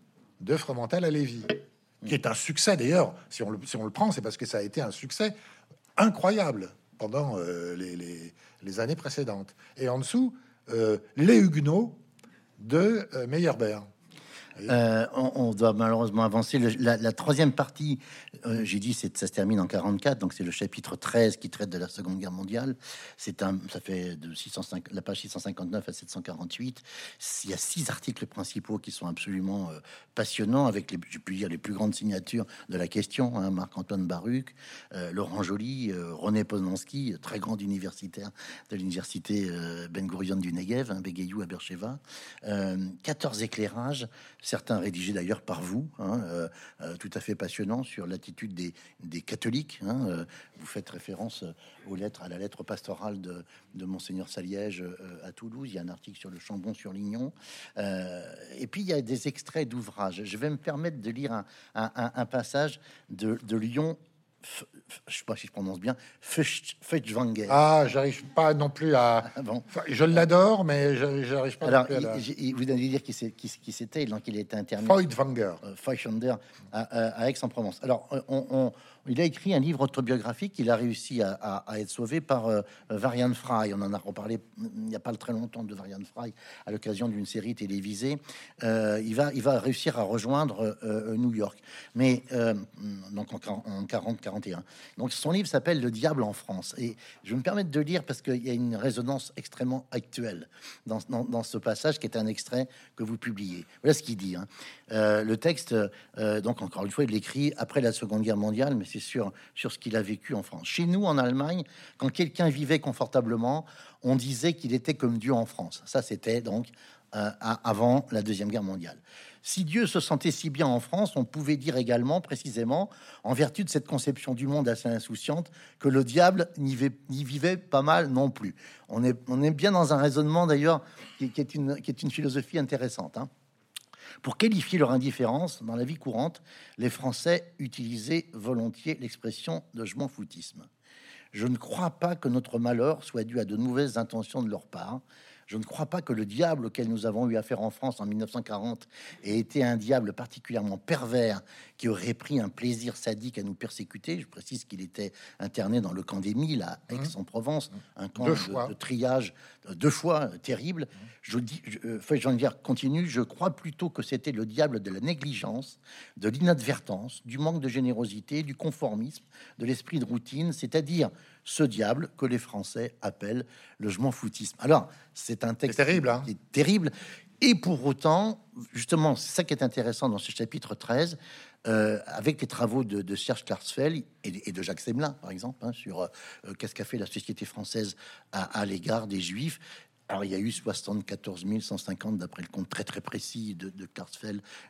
de Fromental à Lévis, qui est un succès d'ailleurs. Si, on le, si on le prend, c'est parce que ça a été un succès incroyable pendant euh, les, les, années précédentes. Et en dessous, les Huguenots de Meyerbeer. Euh, on, doit malheureusement avancer. la, troisième partie, euh, j'ai dit, ça se termine en 44, donc c'est le chapitre 13 qui traite de la Seconde Guerre mondiale. C'est un, ça fait de 605, la page 659 à 748. Il y a six articles principaux qui sont absolument euh, passionnants, avec les, je puis dire, les plus grandes signatures de la question. Hein, Marc-Antoine Baruc, Laurent Joly, René Poznanski, très grand universitaire de l'université Ben Gurion du Negev, hein, Begayou à Bercheva. 14 éclairages certains rédigés d'ailleurs par vous, hein, euh, euh, tout à fait passionnant sur l'attitude des, catholiques. Hein, euh, vous faites référence aux lettres, à la lettre pastorale de, Monseigneur Saliège à Toulouse. Il y a un article sur le Chambon sur Lignon. et puis il y a des extraits d'ouvrages. Je vais me permettre de lire un, passage de, de Lyon je sais pas si je prononce bien, Fetchwanger. Ah, j'arrive pas non plus à. [laughs] Ah, bon. Je l'adore, mais j'arrive pas. Alors, non plus à vous allez dire qui c'était, donc il était interné. Feuchtwanger. Euh, à, Aix-en-Provence. Alors, on, il a écrit un livre autobiographique. Il a réussi à, être sauvé par euh, Varian Fry. On en a reparlé il n'y a pas très longtemps de Varian Fry à l'occasion d'une série télévisée. Euh, il, va, réussir à rejoindre euh, New York. Mais donc en, 40-41. Donc son livre s'appelle Le diable en France. Et je me permets de lire parce qu'il y a une résonance extrêmement actuelle dans, ce passage qui est un extrait que vous publiez. Voilà ce qu'il dit. Hein. Le texte, donc encore une fois, il l'écrit après la Seconde Guerre mondiale, mais c'est sur, sur ce qu'il a vécu en France. Chez nous, en Allemagne, quand quelqu'un vivait confortablement, on disait qu'il était comme Dieu en France. Ça, c'était donc euh, avant la Deuxième Guerre mondiale. Si Dieu se sentait si bien en France, on pouvait dire également, précisément, en vertu de cette conception du monde assez insouciante, que le diable n'y vivait pas mal non plus. On est, bien dans un raisonnement d'ailleurs qui, est une, qui est une philosophie intéressante. Hein. Pour qualifier leur indifférence dans la vie courante, les Français utilisaient volontiers l'expression de je m'en foutisme. Je ne crois pas que notre malheur soit dû à de mauvaises intentions de leur part, je ne crois pas que le diable auquel nous avons eu affaire en France en 1940 ait été un diable particulièrement pervers qui aurait pris un plaisir sadique à nous persécuter. Je précise qu'il était interné dans le camp des Mille à mmh. Aix-en-Provence, un camp de, triage euh, deux fois euh, terrible. Mmh. Je dis, jean euh, continue. Je crois plutôt que c'était le diable de la négligence, de l'inadvertance, du manque de générosité, du conformisme, de l'esprit de routine, c'est-à-dire ce diable que les Français appellent le je m'en foutisme. Alors, c'est un texte terrible, hein. qui est terrible. Et pour autant, justement, c'est ça qui est intéressant dans ce chapitre 13, euh, avec les travaux de, Serge Klarsfeld et, de Jacques Semelin, par exemple, hein, sur euh, qu'est-ce qu'a fait la société française à l'égard des Juifs. Alors, il y a eu 74 150, d'après le compte très très précis de, de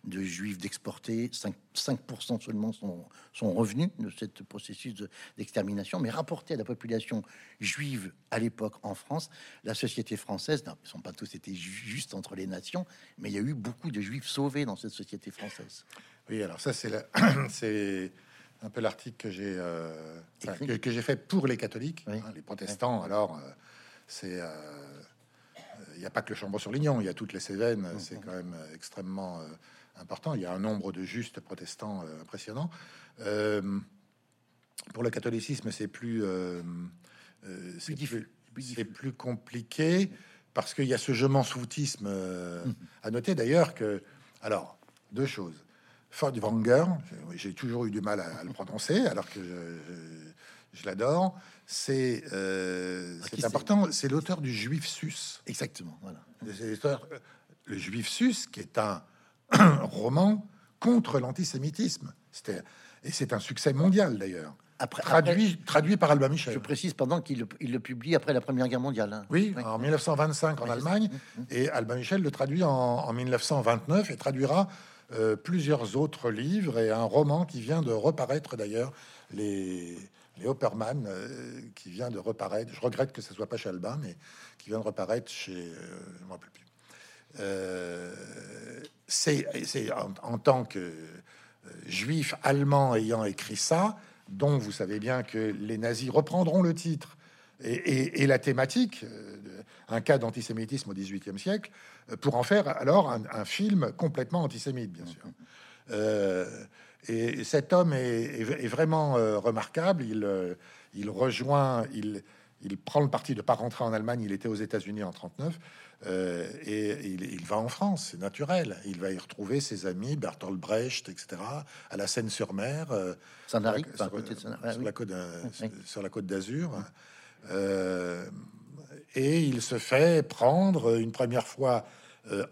de juifs d'exportés. 5%, 5 seulement sont, revenus de ce processus d'extermination. mais rapporté à la population juive à l'époque en France, la société française, non, ils sont pas tous été juste entre les nations, mais il y a eu beaucoup de juifs sauvés dans cette société française. Oui, alors ça, c'est [clears throat] c'est un peu l'article que j'ai euh, que, j'ai fait pour les catholiques, hein, les protestants. Alors, euh, c'est. Euh, il n'y a pas que le Chambon-sur-Lignon, il y a toutes les Cévennes, mmh, c'est mmh. quand même extrêmement important. Il y a un nombre de justes protestants impressionnant. pour le catholicisme, c'est plus, c'est plus, plus, compliqué parce qu'il y a ce je m'en soutisme mmh. à noter d'ailleurs que, alors, deux choses. Wanger, j'ai toujours eu du mal à, le prononcer, alors que je, je l'adore c'est euh, ah, important. C'est l'auteur du Juif Sus. Exactement. Voilà. Le Juif Sus, qui est un, roman contre l'antisémitisme. Et c'est un succès mondial d'ailleurs. Après, traduit, traduit par Albin Michel. Je précise pendant qu'il le, publie après la Première Guerre mondiale. Hein. Oui, en 1925 en Allemagne, mm, mm. et Albin Michel le traduit en, 1929 et traduira euh, plusieurs autres livres et un roman qui vient de reparaître d'ailleurs, les, les euh, qui vient de reparaître. Je regrette que ce soit pas chez Albin, mais qui vient de reparaître chez. Euh, je me rappelle plus. C'est en, tant que juif allemand ayant écrit ça, dont vous savez bien que les nazis reprendront le titre et, la thématique, un cas d'antisémitisme au XVIIIe siècle, pour en faire alors un, un film complètement antisémite, bien sûr. Et cet homme est, vraiment euh, remarquable. Il, euh, il rejoint, il, il, prend le parti de ne pas rentrer en Allemagne. Il était aux États-Unis en 39 euh, et il, va en France. C'est naturel. Il va y retrouver ses amis, Bertolt Brecht, etc. À la Seine-sur-Mer, sur, côte, sur la côte d'Azur. Et il se fait prendre une première fois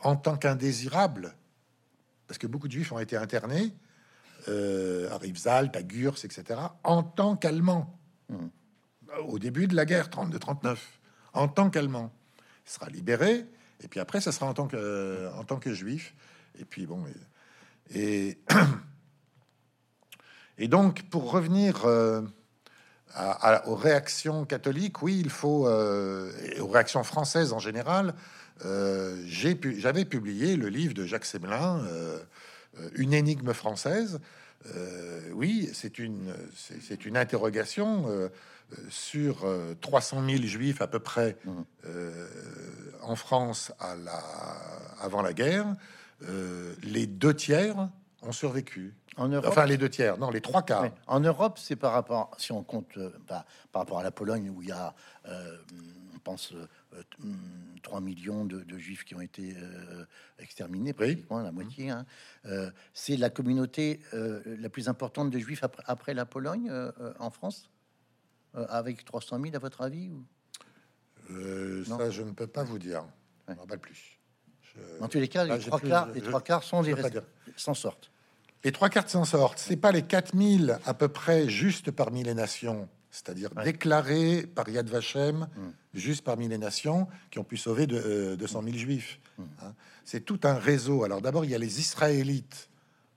en tant qu'indésirable, parce que beaucoup de juifs ont été internés euh, à Rivesaltes, à Gurs, etc., en tant qu'Allemand. Hmm. Au début de la guerre 32-39, en tant qu'Allemand. Il sera libéré, et puis après, ça sera en tant que, tant que juif. Et puis bon, et, et, [clears throat] donc, pour revenir aux réactions catholiques, oui, il faut, euh, et aux réactions françaises en général, euh, j'avais publié le livre de Jacques Semelin, euh, une énigme française. Euh, oui, c'est une, c'est une interrogation sur 300 000 juifs à peu près mmh. en France à la, avant la guerre. les deux tiers ont survécu. En Europe, enfin les deux tiers, non, les trois quarts. En Europe, c'est par rapport, si on compte par, rapport à la Pologne où il y a on pense 3 millions de, juifs qui ont été exterminés, pratiquement la moitié. Hein. c'est la communauté la plus importante de juifs après, après la Pologne en France, avec 300 000 à votre avis ou? Ça, je ne peux pas vous dire. Pas plus. En tous les cas, les, trois, quarts, les trois quarts sont des s'en sortent. Les trois quarts s'en sortent. C'est pas les 4000 à peu près juste parmi les nations, c'est-à-dire déclarés par Yad Vashem, mm. juste parmi les nations, qui ont pu sauver de, 200 000 juifs. Mm. Hein. C'est tout un réseau. Alors d'abord, il y a les Israélites,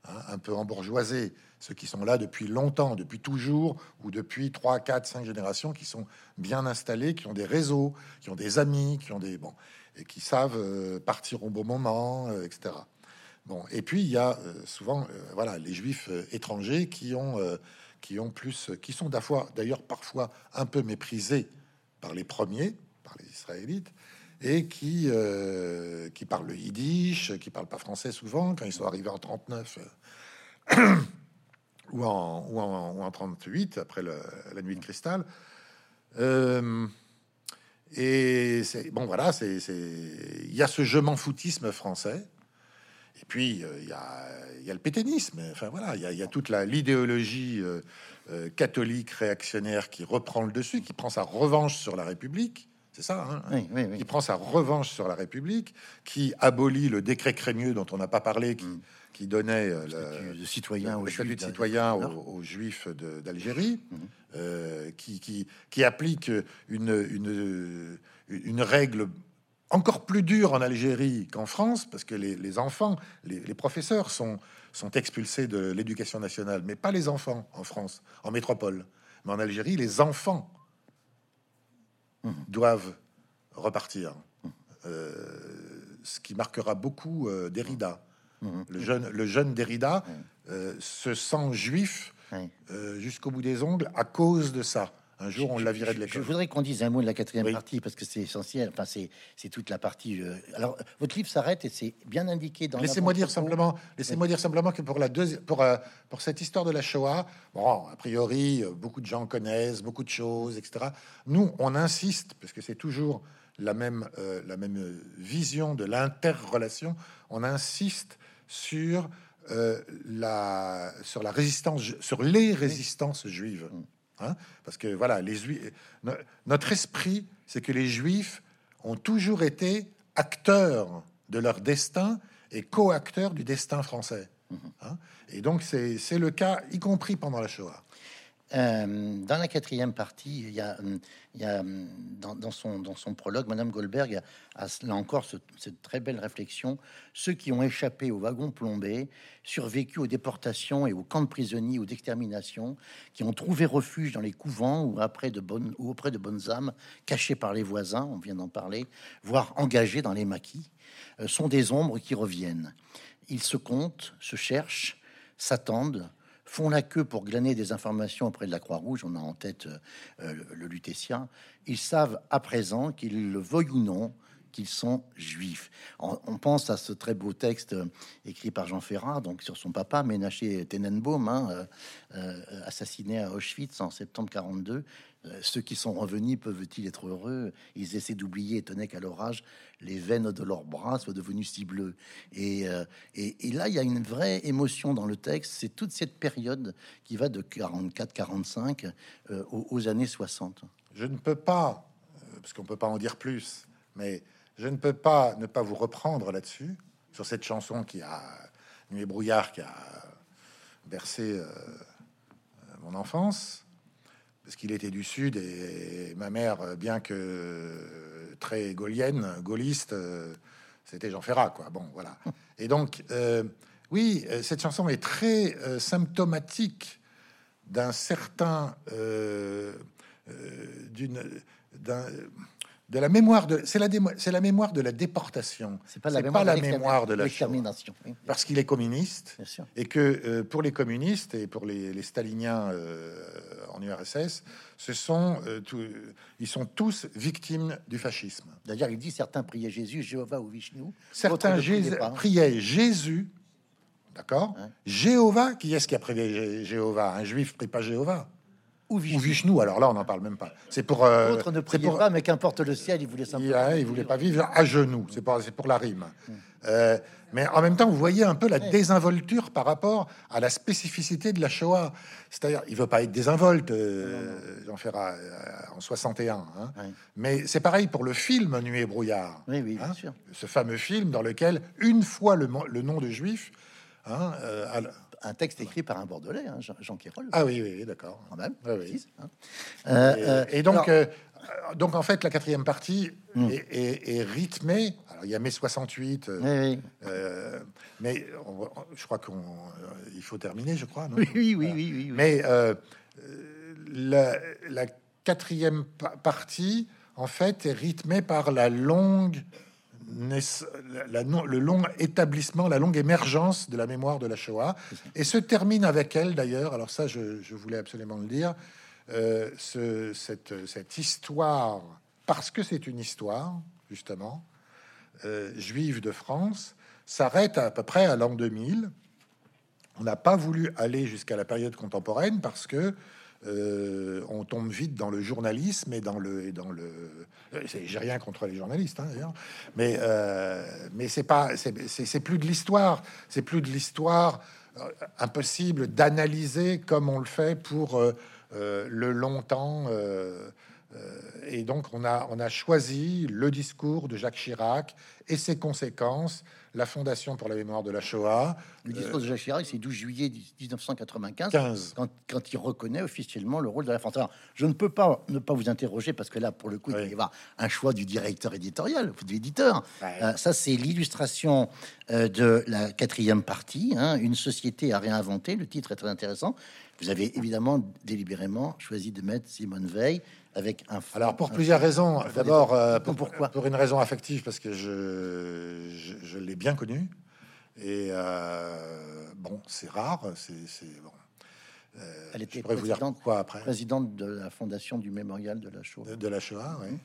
hein, un peu embourgeoisés, ceux qui sont là depuis longtemps, depuis toujours, ou depuis 3, 4, 5 générations, qui sont bien installés, qui ont des réseaux, qui ont des amis, qui ont des... Bon et qui savent euh, partir au bon moment, euh, etc. Et puis il y a euh, souvent, voilà, les juifs étrangers qui ont, qui ont plus, qui sont d'ailleurs parfois un peu méprisés par les premiers, par les Israélites, et qui, qui parlent le yiddish, qui parlent pas français souvent, quand ils sont arrivés en 39 [coughs] ou, en, ou, en, ou en 38, après la nuit de cristal. Et bon, voilà, c'est il y a ce je m'en foutisme français. Et puis euh, il y, a, y, a, le pétainisme. Enfin voilà, il y, y, a toute l'idéologie euh, euh, catholique réactionnaire qui reprend le dessus, qui prend sa revanche sur la République. C'est ça, hein, oui, oui, oui. qui prend sa revanche sur la République, qui abolit le décret crémieux dont on n'a pas parlé, qui, mm. qui donnait le, le, citoyen, le, statut de citoyen aux, aux, juifs d'Algérie. Mm. Euh, qui, qui, qui, applique une, une, une, règle encore plus dure en Algérie qu'en France, parce que les, les enfants, les, les, professeurs sont, sont expulsés de l'éducation nationale, mais pas les enfants en France, en métropole. Mais en Algérie, les enfants mmh. doivent repartir. Mmh. Euh, ce qui marquera beaucoup euh, Derrida. Mmh. Le, jeune, le jeune Derrida euh, se sent juif jusqu'au bout des ongles à cause de ça. Un jour, on l'a viré de l'école. Je voudrais qu'on dise un mot de la quatrième partie parce que c'est essentiel. Enfin, c'est toute la partie. Euh, alors, votre livre s'arrête et c'est bien indiqué dans. Laissez-moi dire simplement. Laissez-moi dire simplement que pour la deuxième, pour euh, pour cette histoire de la Shoah, bon, a priori, beaucoup de gens connaissent beaucoup de choses, etc. Nous, on insiste parce que c'est toujours la même la même vision de l'interrelation. On insiste sur euh, la, sur la résistance, sur les résistances juives. Mm. Hein Parce que voilà, les notre esprit, c'est que les juifs ont toujours été acteurs de leur destin et co-acteurs du destin français. Mm-hmm. Hein et donc, c'est le cas, y compris pendant la Shoah. Euh, dans la quatrième partie, il y a, y a dans, son, prologue, Madame Goldberg a, là encore cette très belle réflexion. Ceux qui ont échappé au wagon plombé, survécu aux déportations et aux camps de prisonniers ou d'extermination, qui ont trouvé refuge dans les couvents ou, après de bonnes, ou auprès de bonnes âmes, cachés par les voisins, on vient d'en parler, voire engagés dans les maquis, euh, sont des ombres qui reviennent. Ils se comptent, se cherchent, s'attendent, font la queue pour glaner des informations auprès de la Croix-Rouge, on a en tête euh, le Lutétien, ils savent à présent, qu'ils le veuillent ou non, qu'ils sont juifs. On, pense à ce très beau texte euh, écrit par Jean Ferrat, donc sur son papa, Ménaché Tenenbaum, hein, euh, assassiné à Auschwitz en septembre 42. Ceux qui sont revenus peuvent-ils être heureux? Ils essaient d'oublier, étonnés qu'à l'orage, les veines de leurs bras soient devenues si bleues. Euh, et, là, il y a une vraie émotion dans le texte. C'est toute cette période qui va de 44-45 euh, aux, années 60. Je ne peux pas, euh, parce qu'on peut pas en dire plus, mais je ne peux pas ne pas vous reprendre là-dessus, sur cette chanson qui a Nuit brouillard, qui a bercé mon enfance, parce qu'il était du Sud et ma mère, bien que très gaulienne, gaulliste, euh, c'était Jean Ferrat, quoi. Bon, voilà. [laughs] Et donc, euh, oui, euh, cette chanson est très symptomatique d'un certain, d'une, d'un de la mémoire de c'est la c'est la mémoire de la déportation. C'est pas la mémoire, pas la mémoire de la l'extermination. Parce qu'il est communiste et que euh, pour les communistes et pour les, les staliniens euh, en URSS, ce sont euh, ils sont tous victimes du fascisme. D'ailleurs, il dit certains priaient Jésus, Jéhovah ou Vishnu. Certains priaient Jésus. D'accord? Jéhovah, qui est-ce qui a prié Jéhovah? Un juif prie pas Jéhovah ou Vishnu. Alors là, on n'en parle même pas. C'est pour. Euh, L'autre ne priait pas, mais qu'importe le ciel, il voulait simplement. Il, il voulait pas vivre à genoux. C'est pour, pour la rime. Hmm. Euh, mais en même temps, vous voyez un peu la désinvolture par rapport à la spécificité de la Shoah. C'est-à-dire, il veut pas être désinvolte, euh, Jean Ferrat, euh, en 61. Hein. Mais c'est pareil pour le film Nuit et brouillard. Oui, oui, bien hein. sûr. Ce fameux film dans lequel, une fois le, le nom de juif, hein, un texte écrit par un Bordelais, hein, Jean, Jean Ah oui, oui, d'accord. Quand même. et, donc, euh, donc en fait, la quatrième partie hmm. est, rythmée. Alors il y a mai 68, euh, euh, mais je crois qu'on il faut terminer, je crois. [laughs] oui, oui, oui, oui, Mais la, quatrième partie, en fait, est rythmée par la longue la, le long établissement, la longue émergence de la mémoire de la Shoah, et se termine avec elle d'ailleurs. Alors ça, je, je voulais absolument le dire. Euh, ce, cette, cette, histoire, parce que c'est une histoire, justement, euh, juive de France, s'arrête à, peu près à l'an 2000. On n'a pas voulu aller jusqu'à la période contemporaine parce que euh, on tombe vite dans le journalisme et dans le et dans le. J'ai rien contre les journalistes, hein, d'ailleurs, mais mais c'est pas c'est plus de l'histoire, c'est plus de l'histoire impossible d'analyser comme on le fait pour euh, le longtemps. Euh, euh, et donc, on a, on a choisi le discours de Jacques Chirac et ses conséquences, la Fondation pour la mémoire de la Shoah. Le discours de Jacques Chirac, c'est 12 juillet 1995, Quand, quand, il reconnaît officiellement le rôle de la France. Alors, je ne peux pas ne pas vous interroger, parce que là, pour le coup, il va y avoir un choix du directeur éditorial, de l'éditeur. ça, c'est l'illustration de la quatrième partie, hein, Une société à réinventer. Le titre est très intéressant. Vous avez évidemment délibérément choisi de mettre Simone Veil avec un. Alors pour plusieurs raisons. D'abord, euh, pour, pourquoi Pour une raison affective, parce que je, je, l'ai bien connue. Et euh, bon, c'est rare. C'est bon. Euh, Elle était présidente, quoi après présidente de la fondation du mémorial de la Shoah. De, la Shoah, oui.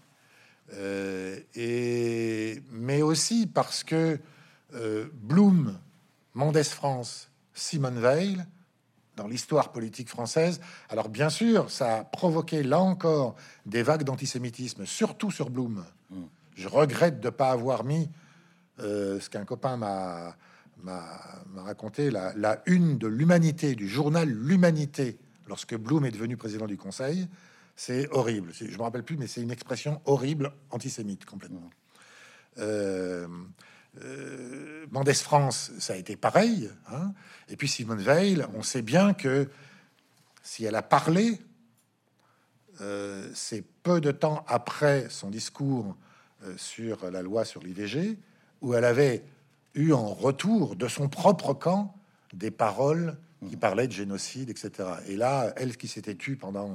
et mais aussi parce que Bloom, Mendes France, Simone Veil dans l'histoire politique française. Alors bien sûr, ça a provoqué là encore des vagues d'antisémitisme, surtout sur Blum. Mm. Je regrette de ne pas avoir mis euh, ce qu'un copain m'a raconté, la, la, une de l'Humanité, du journal L'Humanité, lorsque Blum est devenu président du Conseil. C'est horrible. Je me rappelle plus, mais c'est une expression horrible, antisémite complètement. Euh, euh, Mendes France, ça a été pareil. Hein. Et puis Simone Veil, on sait bien que si elle a parlé, euh, c'est peu de temps après son discours euh, sur la loi sur l'IVG, où elle avait eu en retour de son propre camp des paroles qui parlaient de génocide, etc. Et là, elle qui s'était tue pendant,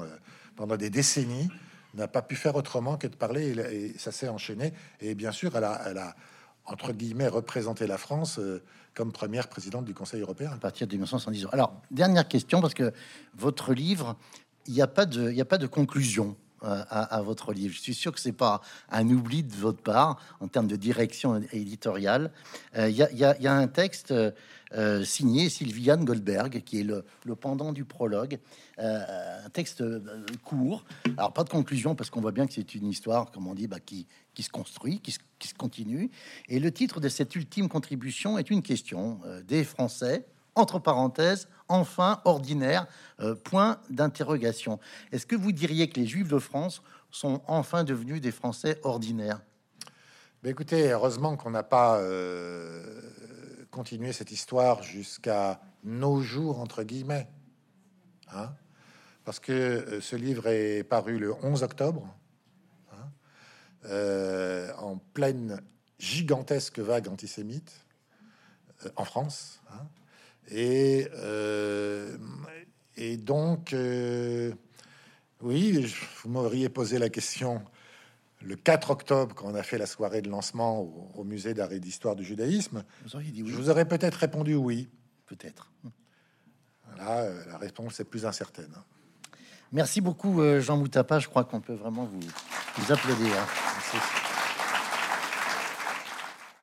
pendant des décennies, n'a pas pu faire autrement que de parler, et, ça s'est enchaîné. Et bien sûr, elle a, elle a entre guillemets, représenter la France euh, comme première présidente du Conseil européen. À partir de 1910. Alors, dernière question, parce que votre livre, il n'y a, pas de, conclusion. Euh, à, votre livre. Je suis sûr que c'est pas un oubli de votre part en termes de direction éditoriale. Euh, il y, a un texte euh, signé Sylviane Goldberg, qui est le, pendant du prologue. Euh, un texte euh, court. Alors, pas de conclusion, parce qu'on voit bien que c'est une histoire, comme on dit, bah, qui, se construit, qui se, qui se, continue. Et le titre de cette ultime contribution est une question des Français, entre parenthèses, enfin ordinaire, point d'interrogation. Est-ce que vous diriez que les Juifs de France sont enfin devenus des Français ordinaires? Ben Écoutez, heureusement qu'on n'a pas continuer cette histoire jusqu'à nos jours, entre guillemets. Hein Parce que euh, ce livre est paru le 11 octobre, hein euh, en pleine gigantesque vague antisémite euh, en France. Hein et, et donc, oui, vous m'auriez posé la question le 4 octobre, quand on a fait la soirée de lancement au, musée d'art et d'histoire du judaïsme, vous dit oui. je vous aurais peut-être répondu oui. Peut-être. Là, euh, la réponse est plus incertaine. Merci beaucoup, euh, Jean Moutapa. Je crois qu'on peut vraiment vous, vous applaudir. Merci.